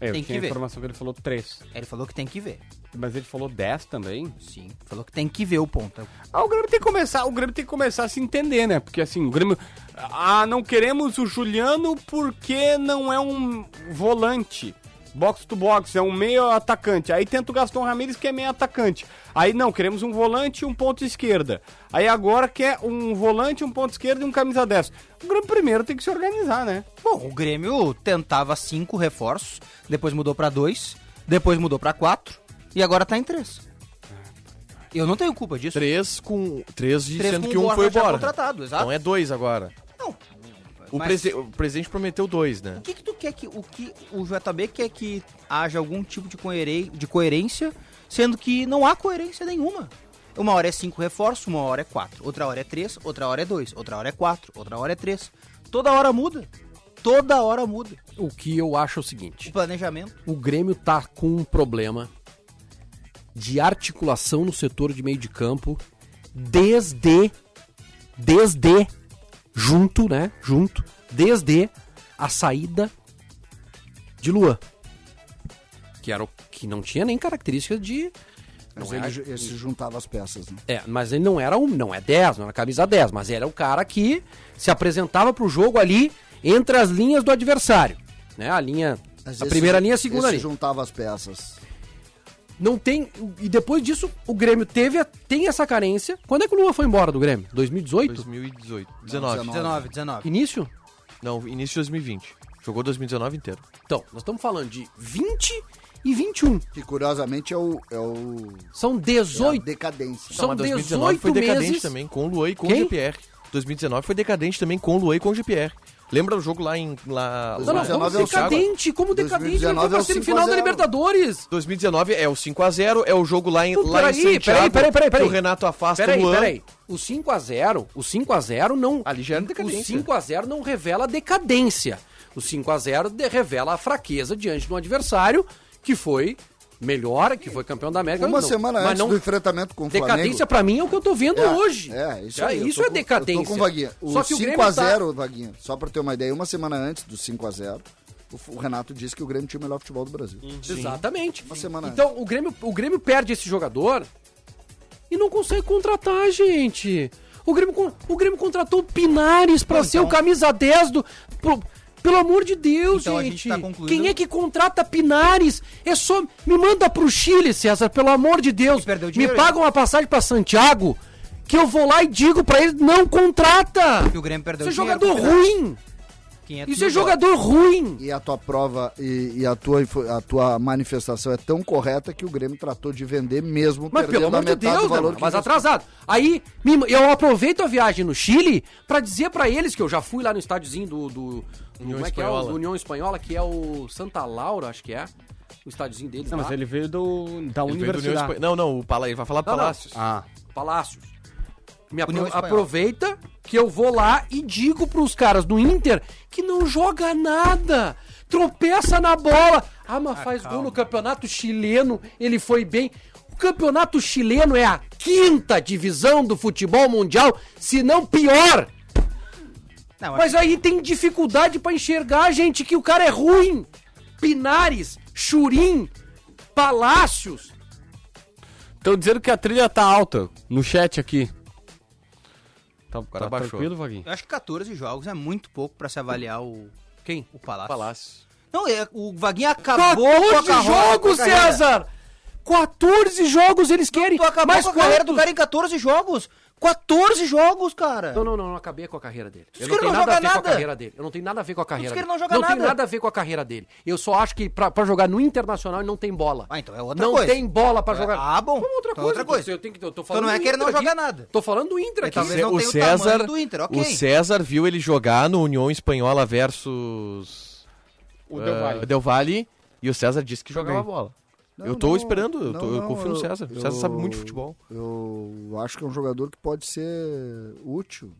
É, eu Tem tinha que ver. a informação que ele falou três. Ele falou que tem que ver. Mas ele falou 10 também? Sim, falou que tem que ver o ponta. Ah, o Grêmio tem que começar, o Grêmio tem que começar a se entender, né? Porque assim, o Grêmio. Ah, não queremos o Juliano porque não é um volante. Box to box, é um meio atacante. Aí tenta o Gaston Ramírez, que é meio atacante. Aí não, queremos um volante e um ponto esquerda. Aí agora quer um volante, um ponto esquerda e um camisa 10. O Grêmio primeiro tem que se organizar, né? Bom, o Grêmio tentava cinco reforços, depois mudou pra dois, depois mudou pra quatro e agora tá em três. Eu não tenho culpa disso. Três com. Três, Três sendo com que um foi embora. contratado, exato. Então é dois agora. Não. O, Mas- presi- o presidente prometeu dois, né? O que, que tu quer que. O que o JB quer que haja algum tipo de, de coerência, sendo que não há coerência nenhuma. Uma hora é cinco reforços, uma hora é quatro. Outra hora é três, outra hora é dois, outra hora é quatro, outra hora é três. Toda hora muda. Toda hora muda. O que eu acho é o seguinte: O planejamento. o Grêmio tá com um problema de articulação no setor de meio de campo desde desde junto, né? Junto, desde a saída de Luan. Que era o que não tinha nem características de Mas não ele, ju- ele se juntava as peças, né? É, mas ele não era um, não é 10, não era camisa 10, mas era o cara que se apresentava pro jogo ali entre as linhas do adversário, né? A linha a primeira linha, a segunda linha. juntava as peças. Não tem. E depois disso, o Grêmio teve, a- tem essa carência. Quando é que o Lua foi embora do Grêmio? 2018? 2018. 19. 19, 19. Início? Não, início de 2020. Jogou 2019 inteiro. Então, nós estamos falando de 20 e 21. Que curiosamente é o. É o São é a 18. decadência. São mas 2019 18 foi decadente meses. também, com o Luan e com Quem? o GPR. 2019 foi decadente também com o Luan e com o GPR. Lembra o jogo lá em. Lá, Não, não, lá- como 2019 é o decadente? Como decadente? Ele foi 2019 é pra o semifinal 5 da a 0. Libertadores. 2019 é o 5x0, é o jogo lá em, Pô, lá em peraí, Santiago. peraí, peraí, peraí, peraí. Que o Renato afasta Peraí, o Luan. peraí. O 5x0, o 5x0 não. Ali já O decadência. 5x0 não revela decadência. O 5x0 de- revela a fraqueza diante de um adversário que foi melhor, que foi campeão da América. Uma Não, semana mas antes não- do enfrentamento com o Flamengo. Decadência pra mim é o que eu tô vendo É, hoje. É, isso eu isso é com- decadência. Eu tô com o Vaguinha. O Só que o Grêmio 5x0, tá- Vaguinha, só pra ter uma ideia, uma semana antes do 5x0, o, Renato disse que o Grêmio tinha o melhor futebol do Brasil. Exatamente. Uma semana Então o Grêmio, o Grêmio perde esse jogador e não consegue contratar, gente. O Grêmio, o Grêmio contratou o Pinares pra Bom, ser então- o camisa 10 do. pro- pelo amor de Deus, Então gente. gente tá concluindo- Quem é que contrata Pinares? É só. Me manda pro Chile, César, pelo amor de Deus. Me paga uma passagem pra Santiago. Que eu vou lá e digo pra ele, não contrata! Que o Grêmio perdeu Isso é jogador ruim! 500 Isso é jogador ruim! E a tua prova e, e a, tua, a tua manifestação é tão correta que o Grêmio tratou de vender mesmo, Mas pelo a amor de metade Deus, do valor né, que mas atrasado. Aí eu aproveito a viagem no Chile pra dizer pra eles que eu já fui lá no estádiozinho do, do, do- União como é que é o União Espanhola, que é o Santa Laura, acho que é. O estádiozinho deles Não, lá. mas ele veio do, da Ele veio do União universidade. Espan- Não, não, o Pala... ele vai falar Não, não. Palácios. Ah. Palácios. Me apro- aproveita que eu vou lá e digo pros caras do Inter que não joga nada. Tropeça na bola. Ah, mas faz gol no campeonato chileno. Ele foi bem. O campeonato chileno é a quinta divisão do futebol mundial, se não pior. Não, Mas aí tem dificuldade pra enxergar, gente, que o cara é ruim. Pinares, Churim, Palácios. Estão dizendo que a trilha tá alta no chat aqui. Tá, cara tá baixou. tranquilo, Vaguinho? Eu acho que 14 jogos é muito pouco pra se avaliar o. Quem? O Palácio. Palácios. Não, é, o Vaguinho acabou com a 14 carro- jogos. César! 14 jogos eles querem. Tu acabou Mas com a carreira do cara em 14 jogos. 14 jogos, cara. Não, não, não, não acabei com a carreira dele. Eu não ele tenho não nada a joga ver com a nada. carreira dele. Eu não tenho nada a ver com a carreira dele. não joga tem nada. nada a ver com a carreira dele. Eu só acho que pra, pra jogar no Internacional ele não tem bola. Ah, então é outra não coisa. tem bola pra É, jogar. ah, bom. Como outra Então é coisa. outra coisa. Eu tenho que, eu tô Então falando não é que ele não joga aqui. nada. Tô falando do Inter aqui. talvez não o tenha o César, tamanho do Inter, ok. o César viu ele jogar no União Espanhola versus O Del Valle. Del Valle e o César disse que jogava bola. Não, eu tô não, esperando, eu, tô- não, eu não, confio no eu- César. O eu- César sabe muito de futebol. Eu acho que é um jogador que pode ser útil.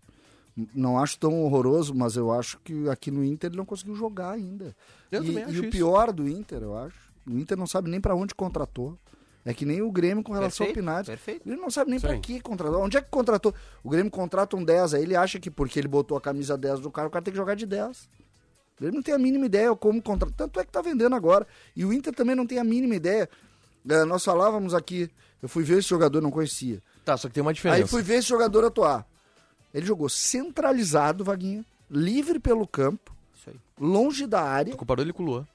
Não acho tão horroroso, mas eu acho que aqui no Inter ele não conseguiu jogar ainda. Eu e também acho e o isso. pior do Inter, eu acho, o Inter não sabe nem pra onde contratou. É que nem o Grêmio com relação Perfeito, ao Pinares. perfeito. Ele não sabe nem aí. que contratou. Onde é que contratou? O Grêmio contrata um 10, aí ele acha que porque ele botou a camisa 10 do cara, o cara tem que jogar de 10. Ele não tem a mínima ideia como contratar. Tanto é que tá vendendo agora. E o Inter também não tem a mínima ideia. É, nós falávamos aqui, eu fui ver esse jogador, não conhecia. Tá, só que tem uma diferença. Aí fui ver esse jogador atuar. Ele jogou centralizado, Vaguinha, livre pelo campo, Isso aí. longe da área. Tu comparou ele com o Luan.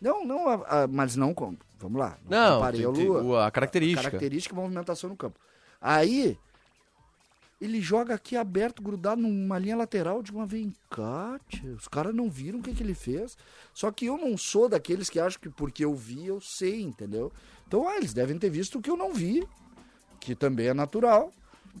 Não, não, a- a- mas não. Vamos lá. Não, comparei tem- Lua. o- a característica. Característica e movimentação no campo. Aí, ele joga aqui aberto, grudado numa linha lateral. De uma vem cá, tia, os caras não viram o que, que ele fez. Só que eu não sou daqueles que acham que porque eu vi, eu sei, entendeu? Então, ah, eles devem ter visto o que eu não vi, que também é natural.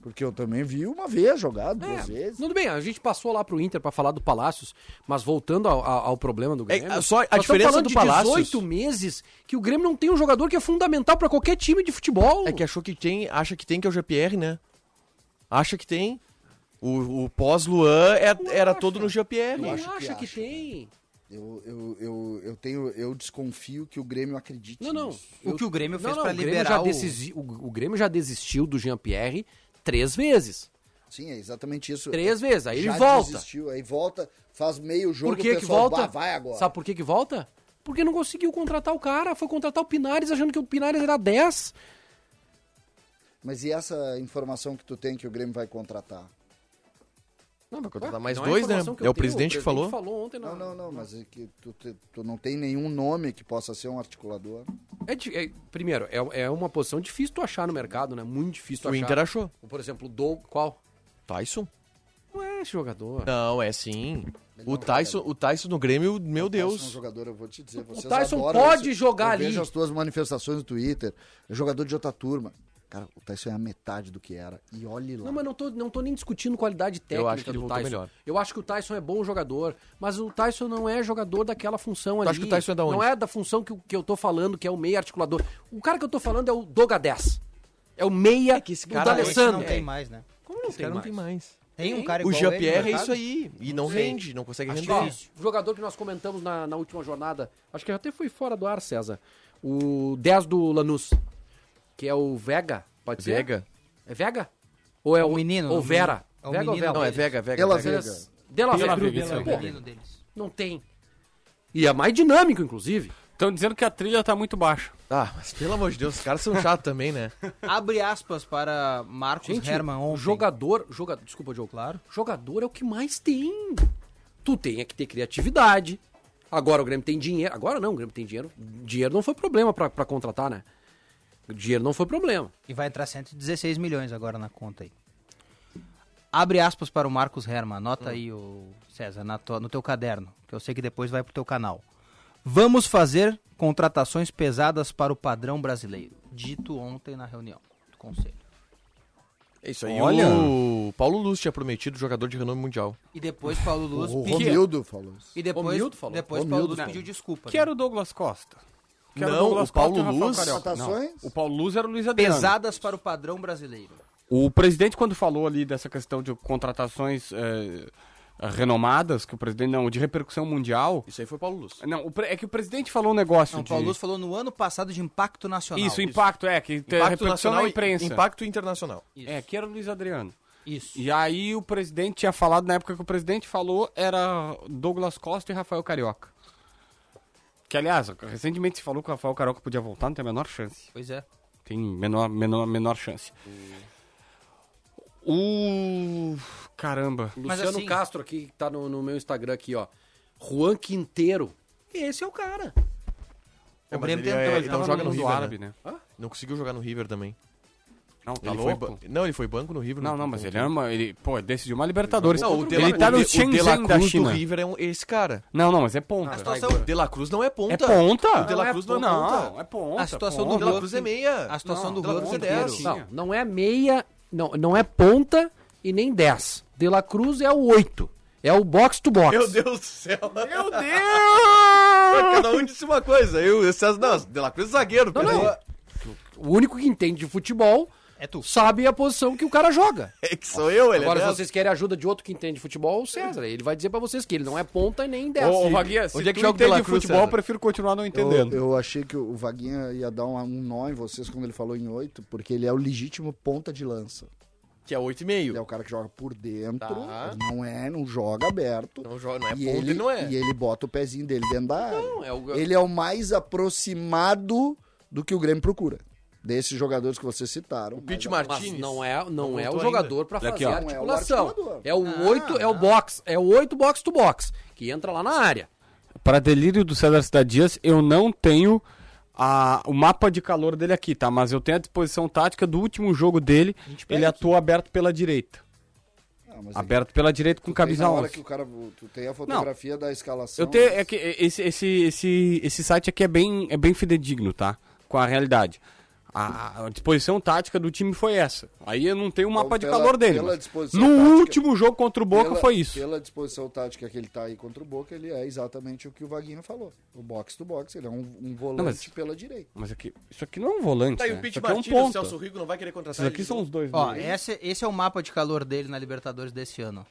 Porque eu também vi uma vez jogado, duas É, vezes. tudo bem, a gente passou lá pro Inter pra falar do Palácios, mas voltando ao, ao- ao problema do Grêmio. É, só a diferença falando do de Palácios- 18 meses que o Grêmio não tem um jogador que é fundamental pra qualquer time de futebol. É que achou que tem, acha que tem que é o GPR, né? Acha que tem. O, o pós-Luan é- era todo no GPR. Quem acho que acha que, acha. tem? Eu, eu, eu, eu tenho, eu desconfio que o Grêmio acredite Não, não. nisso. O que o Grêmio fez não, Grêmio liberar já o- o... o Grêmio já desistiu do Jean-Pierre três vezes. Sim, é exatamente isso. Três vezes, aí ele volta. desistiu, aí volta, faz meio jogo, Por que o que pessoal, volta? "Bah, vai agora. Sabe por que que volta? Porque não conseguiu contratar o cara, foi contratar o Pinares achando que o Pinares era 10. Mas e essa informação que tu tem que o Grêmio vai contratar? Não, vai contratar mais não dois, né? informação que É o presidente que falou. falou ontem. Não, não, não, mas é que tu, tu não tem nenhum nome que possa ser um articulador. É é- primeiro, é, é uma posição difícil tu achar no mercado, né? Muito difícil tu O achar. Inter achou. Por exemplo, o Doug, qual? Tyson? Não é esse jogador. Não, é sim. O não Tyson, o Tyson no Grêmio, meu O Tyson é um Deus. jogador, eu vou te dizer, vocês Tyson pode esse- jogar eu ali. vejo as tuas manifestações no Twitter, é jogador de outra turma. Cara, o Tyson é a metade do que era. E olhe lá. Não, mas não tô, não tô nem discutindo qualidade técnica acho que ele do voltou Tyson. melhor. Eu acho que o Tyson é bom jogador, mas o Tyson não é jogador daquela função ali. acha que o Tyson é da onde? Não é da função que, eu- que eu tô falando, que é o meia articulador. O cara que eu tô falando é o Doga 10. É o meia É que esse do cara- D'Alessandro. Não tem mais, né? Como não Esse tem cara não mais? tem mais. Tem um cara O igual no Jean-Pierre é isso aí. E não sei. rende, não consegue Acho render. que, ó, o jogador que nós comentamos na, na última jornada, acho que até foi fora do ar, César. O 10 do Lanús, que é o Vega, pode ser? Vega? É Vega? Ou é É o o menino, Ou o Vera? É o Vega ou menino Vera? Não, é. Vega, Vega. Pela Vega. Vega. De La Pela Vega. Vega, isso aí. É. Não tem. E é mais dinâmico, inclusive. Estão dizendo que a trilha tá muito baixa. Ah, mas pelo amor de Deus, os caras são chatos também, né? *laughs* Abre aspas para Marcos Gente, Herman ontem. jogador, jogador, desculpa, Diogo. Claro. Jogador é o que mais tem. Tu tem é que ter criatividade. Agora o Grêmio tem dinheiro. Agora não, o Grêmio tem dinheiro. Dinheiro não foi problema pra contratar, né? Dinheiro não foi problema. E vai entrar 116 milhões agora na conta aí. Abre aspas para o Marcos Herman. Anota aí, o César, na tua- no teu caderno, que eu sei que depois vai pro teu canal. Vamos fazer contratações pesadas para o padrão brasileiro. Dito ontem na reunião do conselho. É isso aí. Olha. O Paulo Luz tinha prometido jogador de renome mundial. E depois Paulo Luz O pediu. Romildo falou. E depois, Romildo falou. depois Paulo Luz pediu desculpa. Que né? era o Douglas Costa. Que Não, Douglas o Paulo Costa Luz-. Contratações? Não, O Paulo Luz era o Luiz Adriano. Pesadas para o padrão brasileiro. O presidente, quando falou ali dessa questão de contratações eh, renomadas, que o presidente, não, de repercussão mundial. Isso aí foi Paulo Luz. Não, o é que o presidente falou um negócio. Não, de... Paulo Luz falou no ano passado de impacto nacional. Isso, impacto, é, que Impacto repercussão na imprensa. impacto internacional. Isso. É, que era o Luiz Adriano. Isso. E aí o presidente tinha falado, na época que o presidente falou, era Douglas Costa e Rafael Carioca. Que, aliás, recentemente se falou que o Rafael Carioca podia voltar, não tem a menor chance. Pois é. Tem menor, menor, menor chance. O... Caramba. Mas Luciano assim- Castro aqui, que tá no, no meu Instagram aqui, ó. Juan Quinteiro. Esse é o cara. É, O Grêmio ele, tentou, é, ele ele não tava joga no no mundo River, árabe, né? né? Não conseguiu jogar no River também. Não, tá ele foi louco? ban- Não, ele foi banco no River. Não, não, mas ele é uma... Ele, pô, ele decidiu uma Libertadores. Não, o De La, ele tá o no De- o De La Shenzhen da Cruz do China. River é um- esse cara. Não, não, mas é ponta. A O situação, De La Cruz não é ponta. É ponta? O De La Não, Cruz não é Não, ponta. é ponta. A situação ponta. O De La Cruz é meia. a situação Não, do Cruz é Quinteiro. 10. Não, não é meia, não, não é ponta e nem 10. De La Cruz é o 8. É o box to box. Meu Deus do céu. Meu *laughs* Cada Deus! um disse uma coisa. Eu, eu César, não, De La Cruz é zagueiro. Não, não. O único que entende de futebol É tu. sabe a posição que o cara joga. *laughs* É que sou eu, ele Agora, é se vocês querem ajuda de outro que entende de futebol, é o César. Ele vai dizer pra vocês que ele não é ponta e nem 10. Ô, ô Vaguinha, se Onde é que tu joga entende de Cruz, futebol, eu prefiro continuar não Eu, entendendo. eu achei que o Vaguinha ia dar um, um nó em vocês quando ele falou em oito, porque ele é o legítimo ponta de lança. Que é Ele é 8,5. o cara que joga por dentro, Tá. não é, não joga aberto. Não, joga, não é e, ponta, ele, ele não é. e ele bota o pezinho dele dentro da área. Não, é o... Ele é o mais aproximado do que o Grêmio procura. Desses jogadores que vocês citaram. O Pete mas- Mas Martins. não é, não é o voltou jogador pra Olha fazer aqui, a Não é o articulação. É o 8, é o box, é o 8 box to box, que entra lá na área. Para delírio do César Cidade Dias, eu não tenho a, o mapa de calor dele aqui, tá? Mas eu tenho a disposição tática do último jogo dele. Ele atua aberto pela direita. Ah, mas é que Aberto pela direita com camisa na hora 11. que o cara, tu tem a fotografia da escalação. Eu tenho, é que esse, esse, esse, esse site aqui é bem, é bem fidedigno, tá? Com a realidade. A, a disposição tática do time foi essa. Aí eu não tenho o mapa de pela- calor dele. no tática- último jogo contra o Boca pela, foi isso. Pela disposição tática que ele tá aí contra o Boca, ele é exatamente o que o Vaguinho falou. O box to box, ele é um, um volante mas- pela direita. Mas aqui, isso aqui não é um volante. Tá aí né? o Pete isso aqui é um Martins, o ponto. Celso Rigo não vai querer contratar Esses aqui são os dois. Ó, dele. esse, esse é o mapa de calor dele na Libertadores desse ano.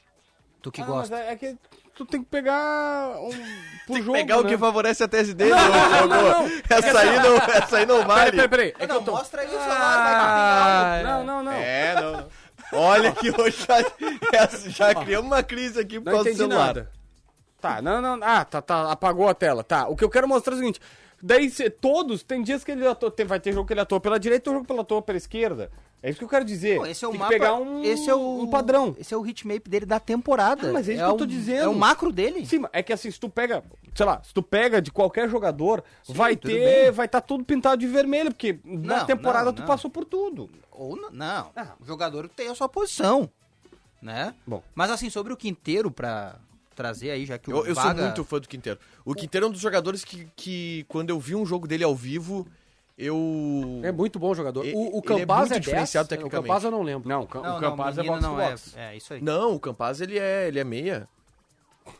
Tu que Ah, gosta. mas é, é que tu tem que pegar um *laughs* por Tem que jogo, pegar o né? que favorece a tese dele. Não, ô, não, não, não. Essa aí não, essa aí não vale. Peraí, peraí, peraí. É que não, eu tô... mostra aí o Ah, celular, não, não, não. É, não. não. Olha que hoje já, já criamos uma crise aqui por Não causa do entendi celular. nada. Tá, não, não. Ah, tá, tá. Apagou a tela. Tá. O que eu quero mostrar é o seguinte. Daí cê- todos, tem dias que ele atua, tem, vai ter jogo que ele atua pela direita e jogo que ele atua pela esquerda. É isso que eu quero dizer. Pô, esse é o tem mapa. que pegar um, esse é o um padrão. Esse é o hitmap dele da temporada. Ah, mas é isso que eu tô o- dizendo. É o macro dele. Sim, mas é que assim, se tu pega, sei lá, se tu pega de qualquer jogador, vai tudo ter, bem. vai estar tudo pintado de vermelho, porque na Não, temporada não, tu não. passou por tudo. Ou não. O jogador tem a sua posição. Né? Bom. Mas assim, sobre o Quinteiro, pra trazer aí, já que o Eu, eu sou Vaga... muito fã do Quinteiro. O Quinteiro é um dos jogadores que, que, quando eu vi um jogo dele ao vivo, eu. É muito bom jogador. E- O, o ele é Campaz muito é, diferenciado 10, tecnicamente. O Campaz eu não lembro. Não, o Cam- Não, o não, Campaz é menino box não to é. box. É, isso aí. Não, o Campaz ele é, ele é meia.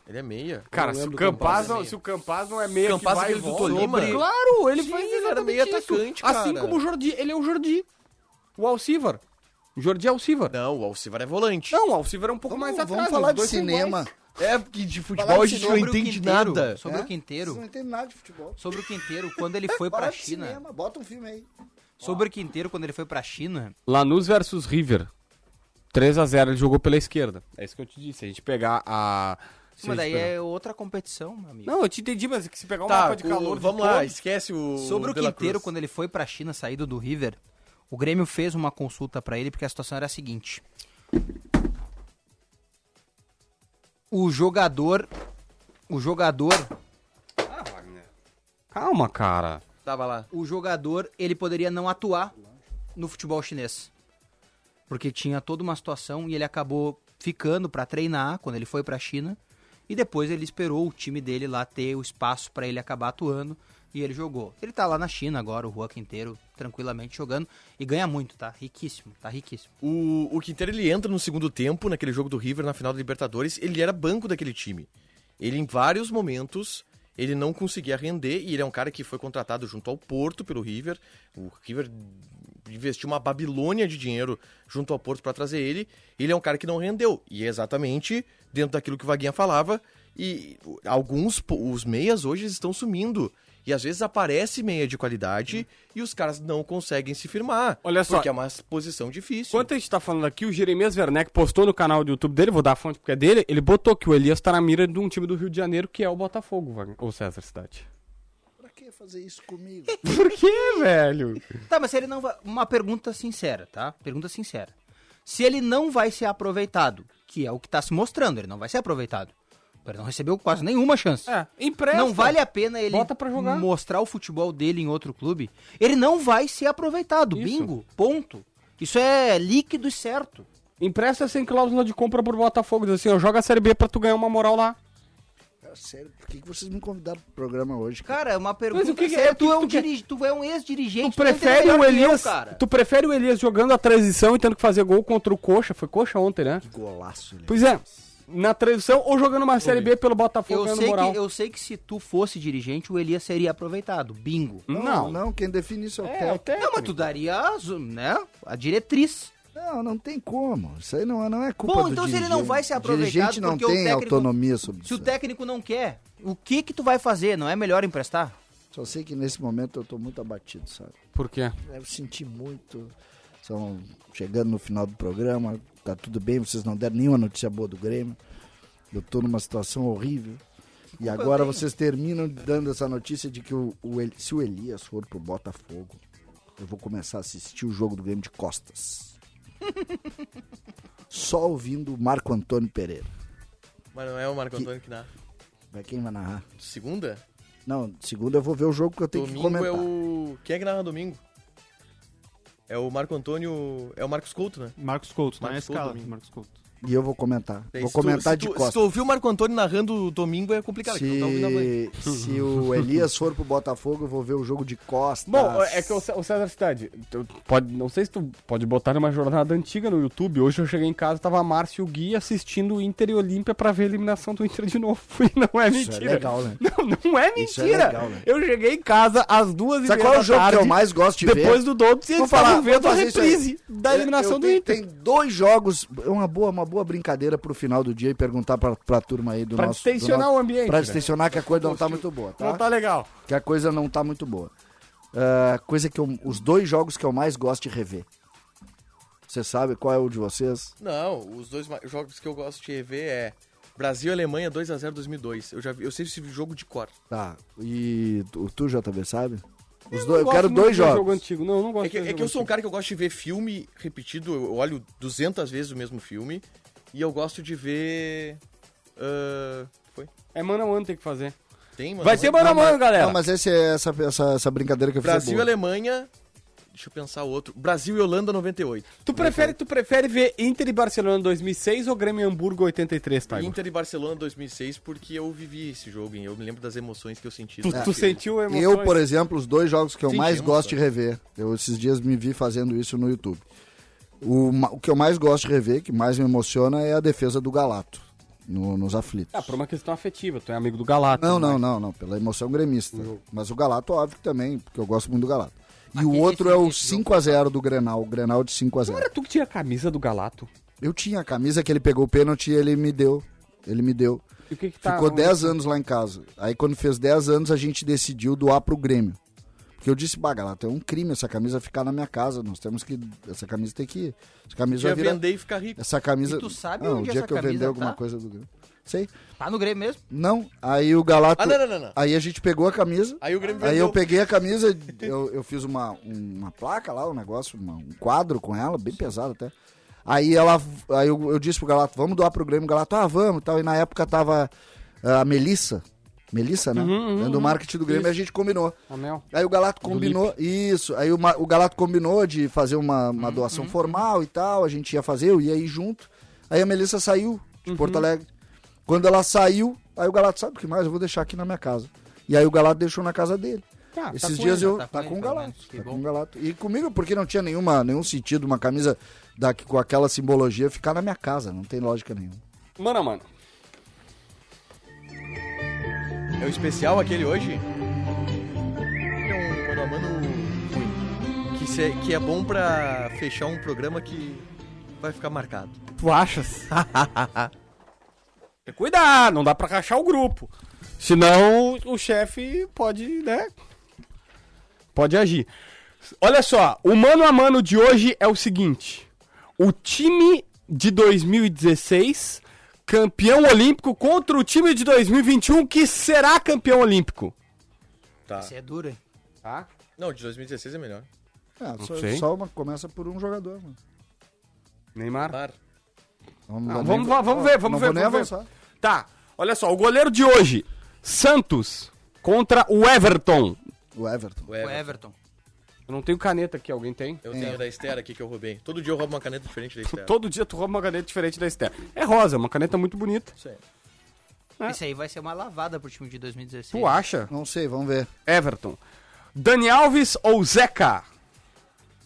Ele é meia. Cara, Eu se o Campaz, Campaz não, também. se o Campaz não é meio Campaz que vai aquele do Tolima. sobre- Claro, ele Sim, faz ele era exatamente meio isso. atacante, Assim cara. como o Jordi, ele é o Jordi. O Alcivar. O Jordi Alcivar. Não, o Alcivar é volante. Não, o Alcivar é um pouco Vamos, mais vamos atrás. falar os de cinema. iguais. É, porque de futebol a gente não Sobre o entende Quinteiro, nada. Sobre É? o Quinteiro, Vocês não entendem nada de futebol. sobre o Quinteiro, quando ele *laughs* foi pra China, cinema, bota um filme aí. sobre o Quinteiro, quando ele foi pra China, Lanús versus River. 3x0, ele jogou pela esquerda. É isso que eu te disse. Se a gente pegar a. se a mas daí pegar- é outra competição, meu amigo. Não, eu te entendi, mas é que se pegar um Tá, mapa de calor. o, de vamos lá, todos- esquece o. Sobre o Quinteiro, Cruz. quando ele foi pra China, saído do River, o Grêmio fez uma consulta pra ele porque a situação era a seguinte. O jogador. O jogador. Calma, cara. Tava lá. O jogador, ele poderia não atuar no futebol chinês. Porque tinha toda uma situação e ele acabou ficando pra treinar quando ele foi pra China. E depois ele esperou o time dele lá ter o espaço pra ele acabar atuando e ele jogou. Ele tá lá na China agora, o Rua Quinteiro, tranquilamente jogando e ganha muito, tá? Riquíssimo, tá riquíssimo. O, o Quinteiro ele entra no segundo tempo, naquele jogo do River, na final da Libertadores, ele era banco daquele time. Ele, em vários momentos, ele não conseguia render, e ele é um cara que foi contratado junto ao Porto pelo River. O River investiu uma babilônia de dinheiro junto ao Porto para trazer ele. Ele é um cara que não rendeu. E é exatamente dentro daquilo que o Vaguinha falava. E alguns, os meias hoje estão sumindo. E às vezes aparece meia de qualidade e os caras não conseguem se firmar. Olha só. Porque é uma posição difícil. Enquanto a gente tá falando aqui, o Jeremias Werneck postou no canal do YouTube dele, vou dar a fonte porque é dele, ele botou que o Elias tá na mira de um time do Rio de Janeiro, que é o Botafogo, ou César Cidade. Pra que fazer isso comigo? *laughs* Por que, velho? Tá, mas se ele não vai. Uma pergunta sincera, tá? Pergunta sincera. Se ele não vai ser aproveitado, que é o que tá se mostrando, ele não vai ser aproveitado. Ele não recebeu quase nenhuma chance. É, empresta. Não vale a pena ele Bota pra jogar. mostrar o futebol dele em outro clube. Ele não vai ser aproveitado. Isso. Bingo. Ponto. Isso é líquido e certo. Empresta sem cláusula de compra pro Botafogo, diz assim, ó, joga a Série B pra tu ganhar uma moral lá. Cara, sério, por que, que vocês me convidaram pro programa hoje? Cara? Cara, é uma pergunta o que que é? séria. O que Tu, que é um tu dirige- tu é um ex-dirigente. Tu prefere o que eu, Elias, cara. tu prefere o Elias jogando a transição e tendo que fazer gol contra o Coxa, foi Coxa ontem, né? Golaço, ele. Pois é, na transição ou jogando uma Série B pelo Botafogo Eu sei, moral. que, eu sei que se tu fosse dirigente, o Elias seria aproveitado. Bingo. Não, Não, quem define isso é o É, o técnico. Não, mas tu daria né, a diretriz. Não, não tem como. Isso aí não, é- não é culpa Bom, do então se ele dirigente. não vai ser O aproveitado dirigente não porque o tem técnico- autonomia sobre Se o isso. técnico não quer, o que que tu vai fazer? Não é melhor emprestar? Só sei que nesse momento eu tô muito abatido, sabe? Por quê? Eu senti muito. São chegando no final do programa, tá tudo bem, vocês não deram nenhuma notícia boa do Grêmio. Eu tô numa situação horrível. E agora vocês terminam dando essa notícia de que o, o se o Elias for pro Botafogo, eu vou começar a assistir o jogo do Grêmio de costas. *laughs* Só ouvindo o Marco Antônio Pereira. Mas não é o Marco Antônio que narra. Vai quem vai narrar? Segunda? Não, segunda eu vou ver o jogo que eu tenho que Domingo comentar. é o. Quem é que narra domingo? É o Marco Antônio. É o Marcos Couto, né? Marcos Couto, tá na escala. Marcos Couto. E eu vou comentar. Daí, vou se tu- comentar se de tu, Se costas. tu ouvir o Marco Antônio narrando domingo é complicado. tu tá a voz. Se, se o Elias for pro Botafogo, eu vou ver o jogo de costas. Bom, é que o Cé- o César Cidade, tu pode, não sei se tu pode botar numa jornada antiga no YouTube. Hoje eu cheguei em casa, tava a Márcio e o Gui assistindo o Inter e Olímpia pra ver a eliminação do Inter de novo. *laughs* E não é Isso é mentira. legal, né? *laughs* Não, não é mentira. Isso é legal, né? Eu cheguei em casa às duas e Sabe meia qual é o jogo tarde, que eu mais gosto de ver? Depois do Dobbs e eles estavam vendo a reprise da eliminação Eu do tenho- Inter. Tem dois jogos, é uma boa, uma boa brincadeira pro final do dia e perguntar pra, pra turma aí do Pra nosso... do distensionar nosso- o ambiente, Pra né? distensionar que a coisa não tá muito boa, tá? Não tá legal. Que a coisa não tá muito boa. Ah, coisa que eu, os dois jogos que eu mais gosto de rever. Você sabe qual é o de vocês? Não, os dois jogos que eu gosto de rever é Brasil e Alemanha 2x0 2002. Eu já vi, eu sei esse jogo de cor. Tá. E tu, tu JB, sabe? Os Eu dois, eu quero dois jogos. jogo antigo. Não, eu não gosto É que, é que eu sou um cara que eu gosto de ver filme repetido, eu olho 200 vezes o mesmo filme. E eu gosto de ver. ah, foi? É mano a mano tem que fazer. Tem, mano. Vai ter mano a mano, galera. Não, mas esse é essa, essa, essa brincadeira que eu fiz. é Brasil e boa. Alemanha. Deixa eu pensar outro. Brasil e Holanda 98. Tu prefere, tu prefere ver Inter e Barcelona 2006 ou Grêmio e Hamburgo 83, tá? Inter e Barcelona 2006, porque eu vivi esse jogo, hein? Eu me lembro das emoções que eu senti. Tu, tu filme. sentiu emoções? Eu, por exemplo, os dois jogos que eu mais emoção. gosto de rever, eu esses dias me vi fazendo isso no YouTube. O, o que eu mais gosto de rever, que mais me emociona, é a defesa do Galato, no- nos aflitos. Ah, por uma questão afetiva, tu é amigo do Galato. Não, né? não, não, não, pela emoção gremista. Mas o Galato, óbvio que também, porque eu gosto muito do Galato. E o outro é o esse jogo 5x0 do Grenal, o Grenal de 5x0. Não era tu que tinha a camisa do Galato? Eu tinha a camisa que ele pegou o pênalti e ele me deu. Ele me deu. E o que que tá... Ficou 10 anos lá em casa. Aí quando fez 10 anos a gente decidiu doar pro Grêmio. Porque eu disse, bah, Galato, é um crime essa camisa ficar na minha casa. Nós temos que. Essa camisa tem que. Essa camisa vai virar- vender e ficar rico. Essa camisa. E tu sabe não, onde o dia essa que eu vender camisa alguma tá? coisa do Grêmio. Sei. Tá no Grêmio mesmo? Não. Aí o Galato. Ah, não, não, não, não. Aí a gente pegou a camisa. Aí o Grêmio Aí vendeu. eu peguei a camisa, *laughs* eu, eu fiz uma, uma placa lá, um negócio, uma- um quadro com ela, bem pesado até. Aí ela, aí eu, eu disse pro Galato, vamos doar pro Grêmio, o Galato, ah, vamos e tal. E na época tava ah, a Melissa, Melissa, né? Dentro do marketing do Grêmio, Isso. a gente combinou. A Mel. Aí o Galato combinou, isso, aí o, o Galato combinou de fazer uma, uma doação formal e tal, a gente ia fazer, eu ia ir junto. Aí a Melissa saiu de Porto Alegre. Quando ela saiu, aí o Galato, sabe o que mais? Eu vou deixar aqui na minha casa. E aí o Galato deixou na casa dele. Tá, tá Esses com dias ele, eu. tá com Tá com o Galato. Tá com o Galato. E comigo, porque não tinha nenhuma, nenhum sentido uma camisa da, com aquela simbologia ficar na minha casa. Não tem lógica nenhuma. Mano a mano. É o especial aquele hoje? É um mano a mano ruim. Que, se- que é bom pra fechar um programa que vai ficar marcado. Tu achas? *laughs* Cuidado, não dá pra rachar o grupo. Senão o chefe pode, né? Pode agir. Olha só, o mano a mano de hoje é o seguinte: o time de 2016, campeão olímpico, contra o time de 2021, que será campeão olímpico. Tá. Isso é duro, hein? Tá? Não, de 2016 é melhor. É, só, sei. só uma, começa por um jogador. Mano. Neymar. Par. Vamos, Não, nem- vamos, va- vamos ver, vamos não ver. Vou nem vamos ver. Tá, olha só, o goleiro de hoje, Santos contra o Everton. O Everton. O O Everton. Everton. Eu não tenho caneta aqui, alguém tem? Eu tenho da Esther aqui que eu roubei. Todo dia eu roubo uma caneta diferente da *laughs* Esther. Todo dia tu rouba uma caneta diferente da Esther. É rosa, uma caneta muito bonita. Isso aí. É. Esse aí vai ser uma lavada pro time de 2016. Tu acha? Não sei, vamos ver. Everton. Dani Alves ou Zeca?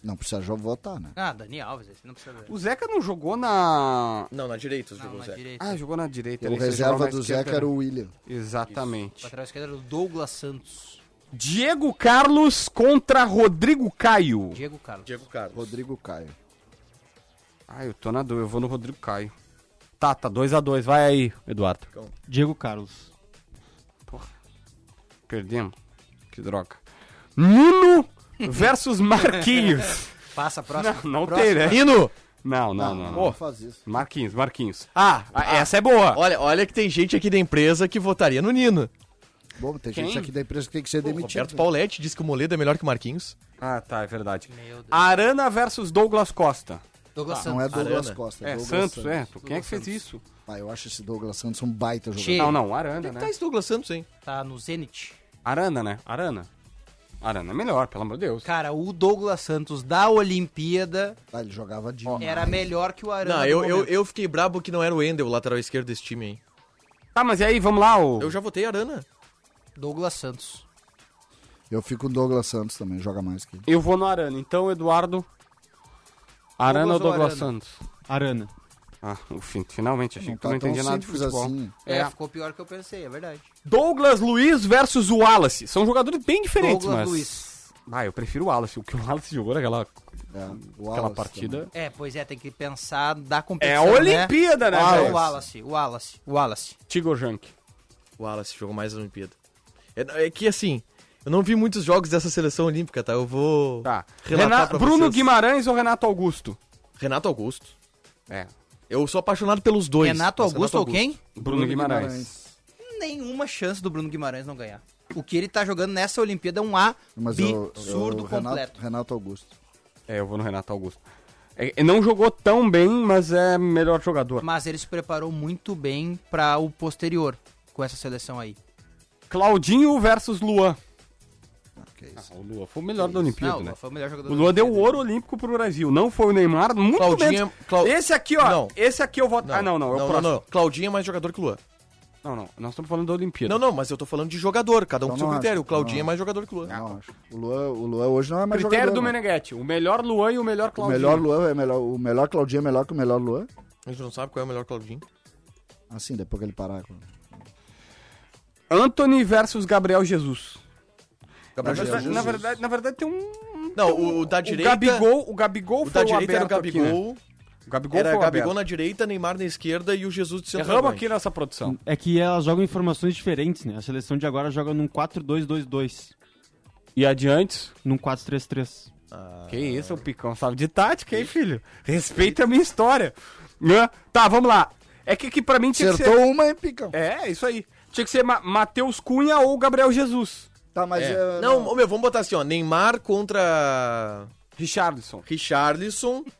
Não precisa votar, né? Ah, Dani Alves, esse não precisa. O Zeca não jogou na. Não, na direita Não, jogos na Zé. direita. Ah, jogou na direita. O reserva do Zeca era o William. Exatamente. O lateral esquerdo era o Douglas Santos. Diego Carlos contra Rodrigo Caio. Diego Carlos. Diego Carlos. Rodrigo Caio. Ah, eu tô na dúvida, eu vou no Rodrigo Caio. Tá, tá 2x2, vai aí, Eduardo. Diego Carlos. Perdemos. Que droga. Nuno versus Marquinhos. *laughs* Passa, próximo. Não, não tem, né? Nino! Não, não, não. Não, não. faz isso. Marquinhos, Marquinhos. Ah, Ah, essa é boa. Olha, olha que tem gente aqui da empresa que votaria no Nino. Bom, tem Quem? gente aqui da empresa que tem que ser O demitido. Roberto Pauletti disse que o Moledo é melhor que o Marquinhos. Ah, tá, é verdade. Meu Deus. Arana versus Douglas Costa. Douglas Não é Santos. Douglas Arana. Costa. É, Douglas Santos, é. Quem é que fez Santos. isso? Ah, eu acho esse Douglas Santos um baita jogador. Che. Não, não, Arana, Tá né? esse Douglas Santos, hein? Tá no Zenit. Arana, né? Arana. Arana é melhor, pelo amor de Deus. Cara, o Douglas Santos da Olimpíada Ah, ele jogava demais. era melhor que o Arana. Não, eu, eu, momento. eu fiquei brabo que não era o Endel, o lateral esquerdo desse time, hein? Tá, mas e aí, vamos lá, o... Eu já votei Arana. Douglas Santos. Eu fico com o Douglas Santos também, joga mais que ele. Eu vou no Arana. Então, Eduardo... Arana ou Douglas ou Douglas Arana? Santos? Arana. Ah, enfim, finalmente, achei Não que tu não tá entendia nada de futebol. assim. É, É. ficou pior que eu pensei, é verdade. Douglas Luiz versus o Wallace. São jogadores bem diferentes, Douglas mas... Luiz. Ah, eu prefiro o Wallace. O que o Wallace jogou naquela É, aquela Wallace partida... É, pois é, tem que pensar da É competição, a Olimpíada, né, Ah, velho? o Wallace, o Wallace, o Wallace. Tigo Junk. O Wallace jogou mais na Olimpíada. É, é que assim, eu não vi muitos jogos dessa seleção olímpica, tá? Eu vou. Tá. Renato- Bruno vocês. Guimarães ou Renato Augusto? Renato Augusto. É. Eu sou apaixonado pelos dois. Renato mas Augusto ou quem? Bruno, Guimarães. Nenhuma chance do Bruno Guimarães não ganhar. O que ele tá jogando nessa Olimpíada é um Mas eu, absurdo eu, completo. Renato, Renato Augusto. É, eu vou no Renato Augusto. É, ele não jogou tão bem, mas é melhor jogador. Mas ele se preparou muito bem pra o posterior com essa seleção aí. Claudinho versus Luan. Que Ah, isso. o Luan foi o melhor da Olimpíada, Não, né? foi o melhor jogador O da Luan deu o Olimpíada. ouro olímpico pro Brasil. Não foi o Neymar, muito Claudinho menos. é- Clau- Esse aqui, ó. Não. Esse aqui eu vou... Ah, não, não. É o não, próximo. não, não. Claudinho é mais jogador que Luan. Não, não. Nós estamos falando da Olimpíada. Não, não, mas eu tô falando de jogador, cada um com Eu seu não critério. acho, O Claudinho não é mais jogador que o Luan. Não, acho. O Luan, o Luan hoje não é mais Critério jogador. do não. Meneghetti. O melhor Luan e o melhor O Claudinho. melhor Luan é melhor. O melhor Claudinho é melhor que o melhor Luan. A gente não sabe qual é o melhor Claudinho. Assim, depois que ele parar. Anthony versus Gabriel Jesus. Gabriel na, verdade, Jesus. na, verdade, na verdade tem um... Não, tem um- o da direita- Gabigol, o Gabigol O foi da direita era o aberto aqui, né? Gabigol. O Gabigol Era foi o Gabigol aberto. na direita, Neymar na esquerda e o Jesus de Erramos centroavante. aqui nessa produção. É que elas jogam em formações diferentes, né? A seleção de agora joga num 4-2-2-2, E adiante? num 4-3-3. Que isso, o Picão sabe de tática, hein, filho? Respeita a minha história. Né? Tá, vamos lá. É que, que pra mim tinha que Acertou ser... uma, hein, Picão? É, isso aí. Tinha que ser Ma Matheus Cunha ou Gabriel Jesus. Tá, mas. É. Não, ô, meu, vamos botar assim, ó. Neymar contra Richarlison. Richarlison. *laughs*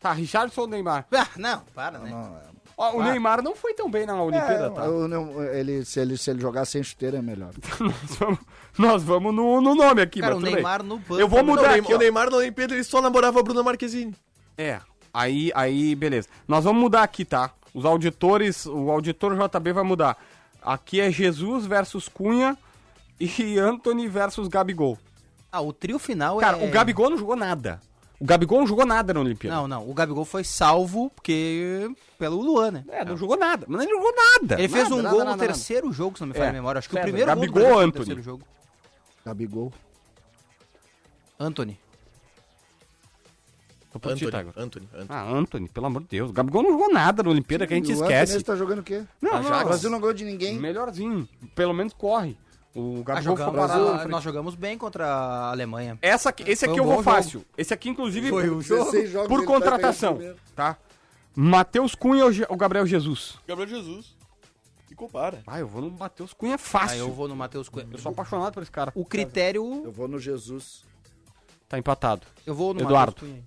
Tá, Richarlison ou Neymar? Ah, não, para, né? não, é. Ó, o Neymar não foi tão bem na Olimpíada, É, tá? eu não- ele, se, ele, se ele jogar sem chuteira é melhor. *laughs* Nós vamos, nós vamos no, no nome aqui, Cara, mas o tudo Neymar bem. no banco. Eu vou Não, mudar o aqui, o Neymar na Olimpíada ele só namorava a Bruna Marquezine. É, aí, aí, beleza. Nós vamos mudar aqui, tá? Os auditores, o auditor JB vai mudar. Aqui é Jesus versus Cunha e Anthony versus Gabigol. Ah, o trio final Cara, é... o Gabigol não jogou nada. O Gabigol não jogou nada na Olimpíada. Não, não, o Gabigol foi salvo porque... pelo Luan, né? É, não jogou nada. Mas ele não jogou nada. Ele fez Nada, um nada, gol nada, no nada. terceiro jogo, se não me falha É, a memória. Acho que o primeiro Gabigol gol Antony? terceiro jogo. Gabigol. Anthony. Ti, Anthony. Anthony, Anthony. Ah, Anthony, pelo amor de Deus. O Gabigol não jogou nada na Olimpíada, que a gente O esquece. Anthony tá jogando o quê? Não, O não. Brasil não ganhou de ninguém. Melhorzinho. Pelo menos corre. O Ah, Gabigol foi jogamos, parado ah, frente. nós jogamos bem contra a Alemanha. Essa aqui, esse Foi aqui um eu vou jogo. fácil. Esse aqui, inclusive, Foi um jogo. 16 jogos por tá contratação, tá? Matheus Cunha ou Gabriel Jesus? Gabriel Jesus. E compara. Ah, eu vou no Matheus Cunha fácil. Aí eu vou no Matheus Cunha. Eu sou apaixonado por esse cara. O critério... Eu vou no Jesus. Tá empatado. Eu vou no Eduardo. Matheus Cunha.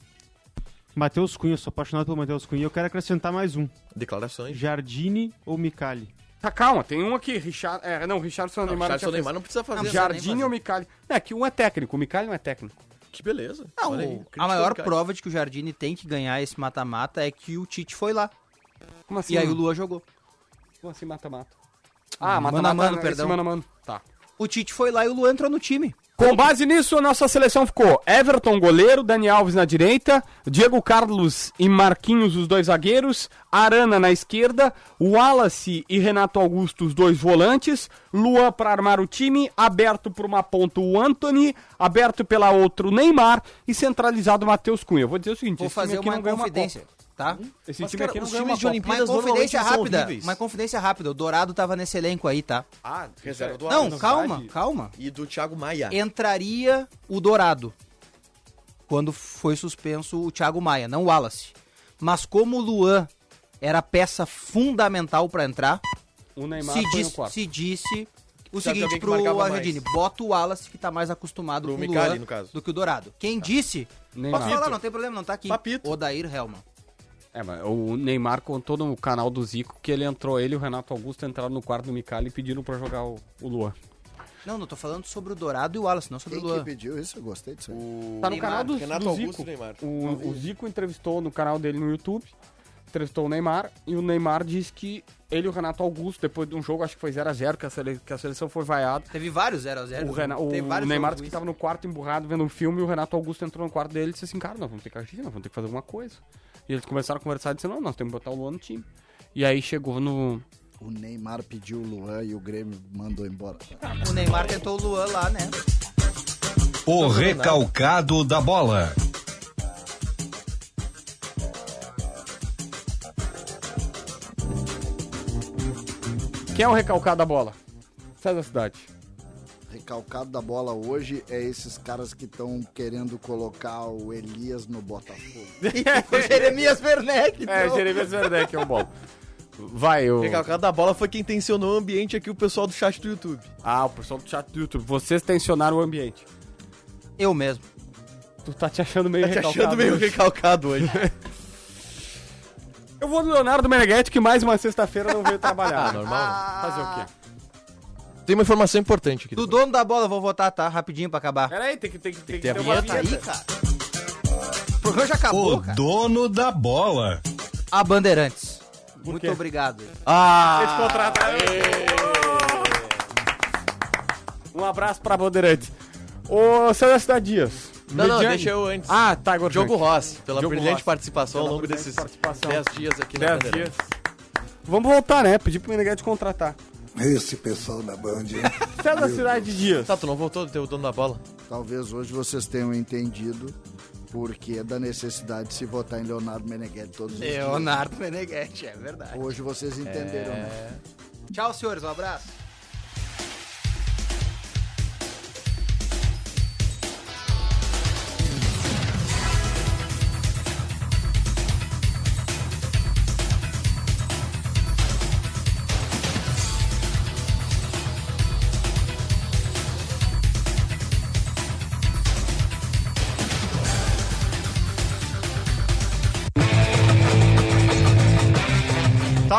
Matheus Cunha, sou apaixonado pelo Matheus Cunha. Eu quero acrescentar mais um. Declarações. Jardine ou Micali? Tá, calma, tem um aqui, Richard... É, não, Richardson Não, Neymar. Richardson Neymar não precisa fazer. Não? Jardine ou Micali? É, que um é técnico, o Micali não é técnico. Que beleza. Não, Olha aí, a maior prova de que o Jardine tem que ganhar esse mata-mata é que o Tite foi lá. Como assim? E aí o Lua jogou. Como assim mata-mata? Ah, Mano a mata-mata, mano, esse perdão. mano a mano. Tá. O Tite foi lá e o Lua entrou no time. Com base nisso, a nossa seleção ficou Everton, goleiro, Dani Alves na direita, Diego Carlos e Marquinhos, os dois zagueiros, Arana na esquerda, Wallace e Renato Augusto, os dois volantes, Luan para armar o time, aberto por uma ponta o Anthony, aberto pela outra o Neymar e centralizado o Matheus Cunha. Eu vou dizer o seguinte, Vou fazer aqui uma não ganha uma confidência, tá? Esse Mas, time cara, aqui não os ganha times uma de Copa. Olimpíadas Uma confidência são rápida. horríveis. Uma confidência rápida. O Dourado tava nesse elenco aí, tá? Ah, reserva do Não, calma, calma. E do Thiago Maia. Entraria o Dourado quando foi suspenso o Thiago Maia, não o Wallace. Mas como o Luan era peça fundamental pra entrar, O Neymar se, foi diz- quarto. se disse o Precisa de seguinte pro mais. Argentini, bota o Wallace que tá mais acostumado Pro com o Micali, Luan no caso. do que o Dourado. Quem disse? Neymar. Posso falar, não tem problema, não tá aqui. Papito. Odair Helman. É, mas o Neymar contou no canal do Zico que ele entrou, ele e o Renato Augusto entraram no quarto do Micali e pediram pra jogar o, o Luan. Não, não tô falando sobre o Dourado e o Wallace, não sobre Quem o que Luan. pediu isso? Eu gostei disso aí. Tá no Neymar, canal do, Renato do Augusto Zico. e Neymar. O, o Zico entrevistou no canal dele no YouTube, entrevistou o Neymar, e o Neymar disse que ele e o Renato Augusto, depois de um jogo, acho que foi 0x0, que, a sele- que a seleção foi vaiada, Teve vários 0x0. o, Rena- o Neymar disse que tava no quarto emburrado vendo um filme e o Renato Augusto entrou no quarto dele e disse assim, cara, nós vamos ter que agir, nós vamos ter que fazer alguma coisa. E eles começaram a conversar e disseram, não, nós temos que botar o Luan no time. E aí chegou no... O Neymar pediu o Luan e o Grêmio mandou embora. O Neymar tentou o Luan lá, né? O recalcado da bola. Quem é o recalcado da bola? Sai da cidade. Recalcado da bola hoje é esses caras que estão querendo colocar o Elias no Botafogo. o *laughs* Jeremias Werneck, É, então. Jeremias Werneck é o bolo. Vai, o... O recalcado da bola foi quem tensionou o ambiente aqui, o pessoal do chat do YouTube. Ah, o pessoal do chat do YouTube. Vocês tensionaram o ambiente. Eu mesmo. Tu tá te achando meio Tá te recalcado achando meio hoje. recalcado hoje. *laughs* Eu vou no Leonardo Meneghetti, que mais uma sexta-feira não veio trabalhar. *laughs* Ah, normal. Fazer o quê? Tem uma informação importante aqui. Do dono da bola, eu vou votar, tá? Rapidinho pra acabar. Peraí, tem que, tem que, tem que ter a ter uma vinheta. Aí, cara. O programa já acabou, O cara. dono da bola. A Bandeirantes. Muito obrigado. Ah! contrato. Um abraço pra Bandeirantes. Ô, Celeste Dias. Não, não, Mediane- deixa eu antes. Ah, tá, agora. Diogo Rossi, pela Diogo brilhante Rossi. participação ao Pela longo brilhante desses participação. 10 dias aqui na 10 Bandeirantes. dias. Vamos voltar, né? Pedir pro Meneghetti contratar. Esse pessoal da Band? *laughs* César Cidade Dias. Tá, tu não voltou do teu dono da bola? Talvez hoje vocês tenham entendido porque da necessidade de se votar em Leonardo Meneghetti todos os dias. Leonardo Meneghetti, é verdade. Hoje vocês entenderam. né? Tchau, senhores. Um abraço.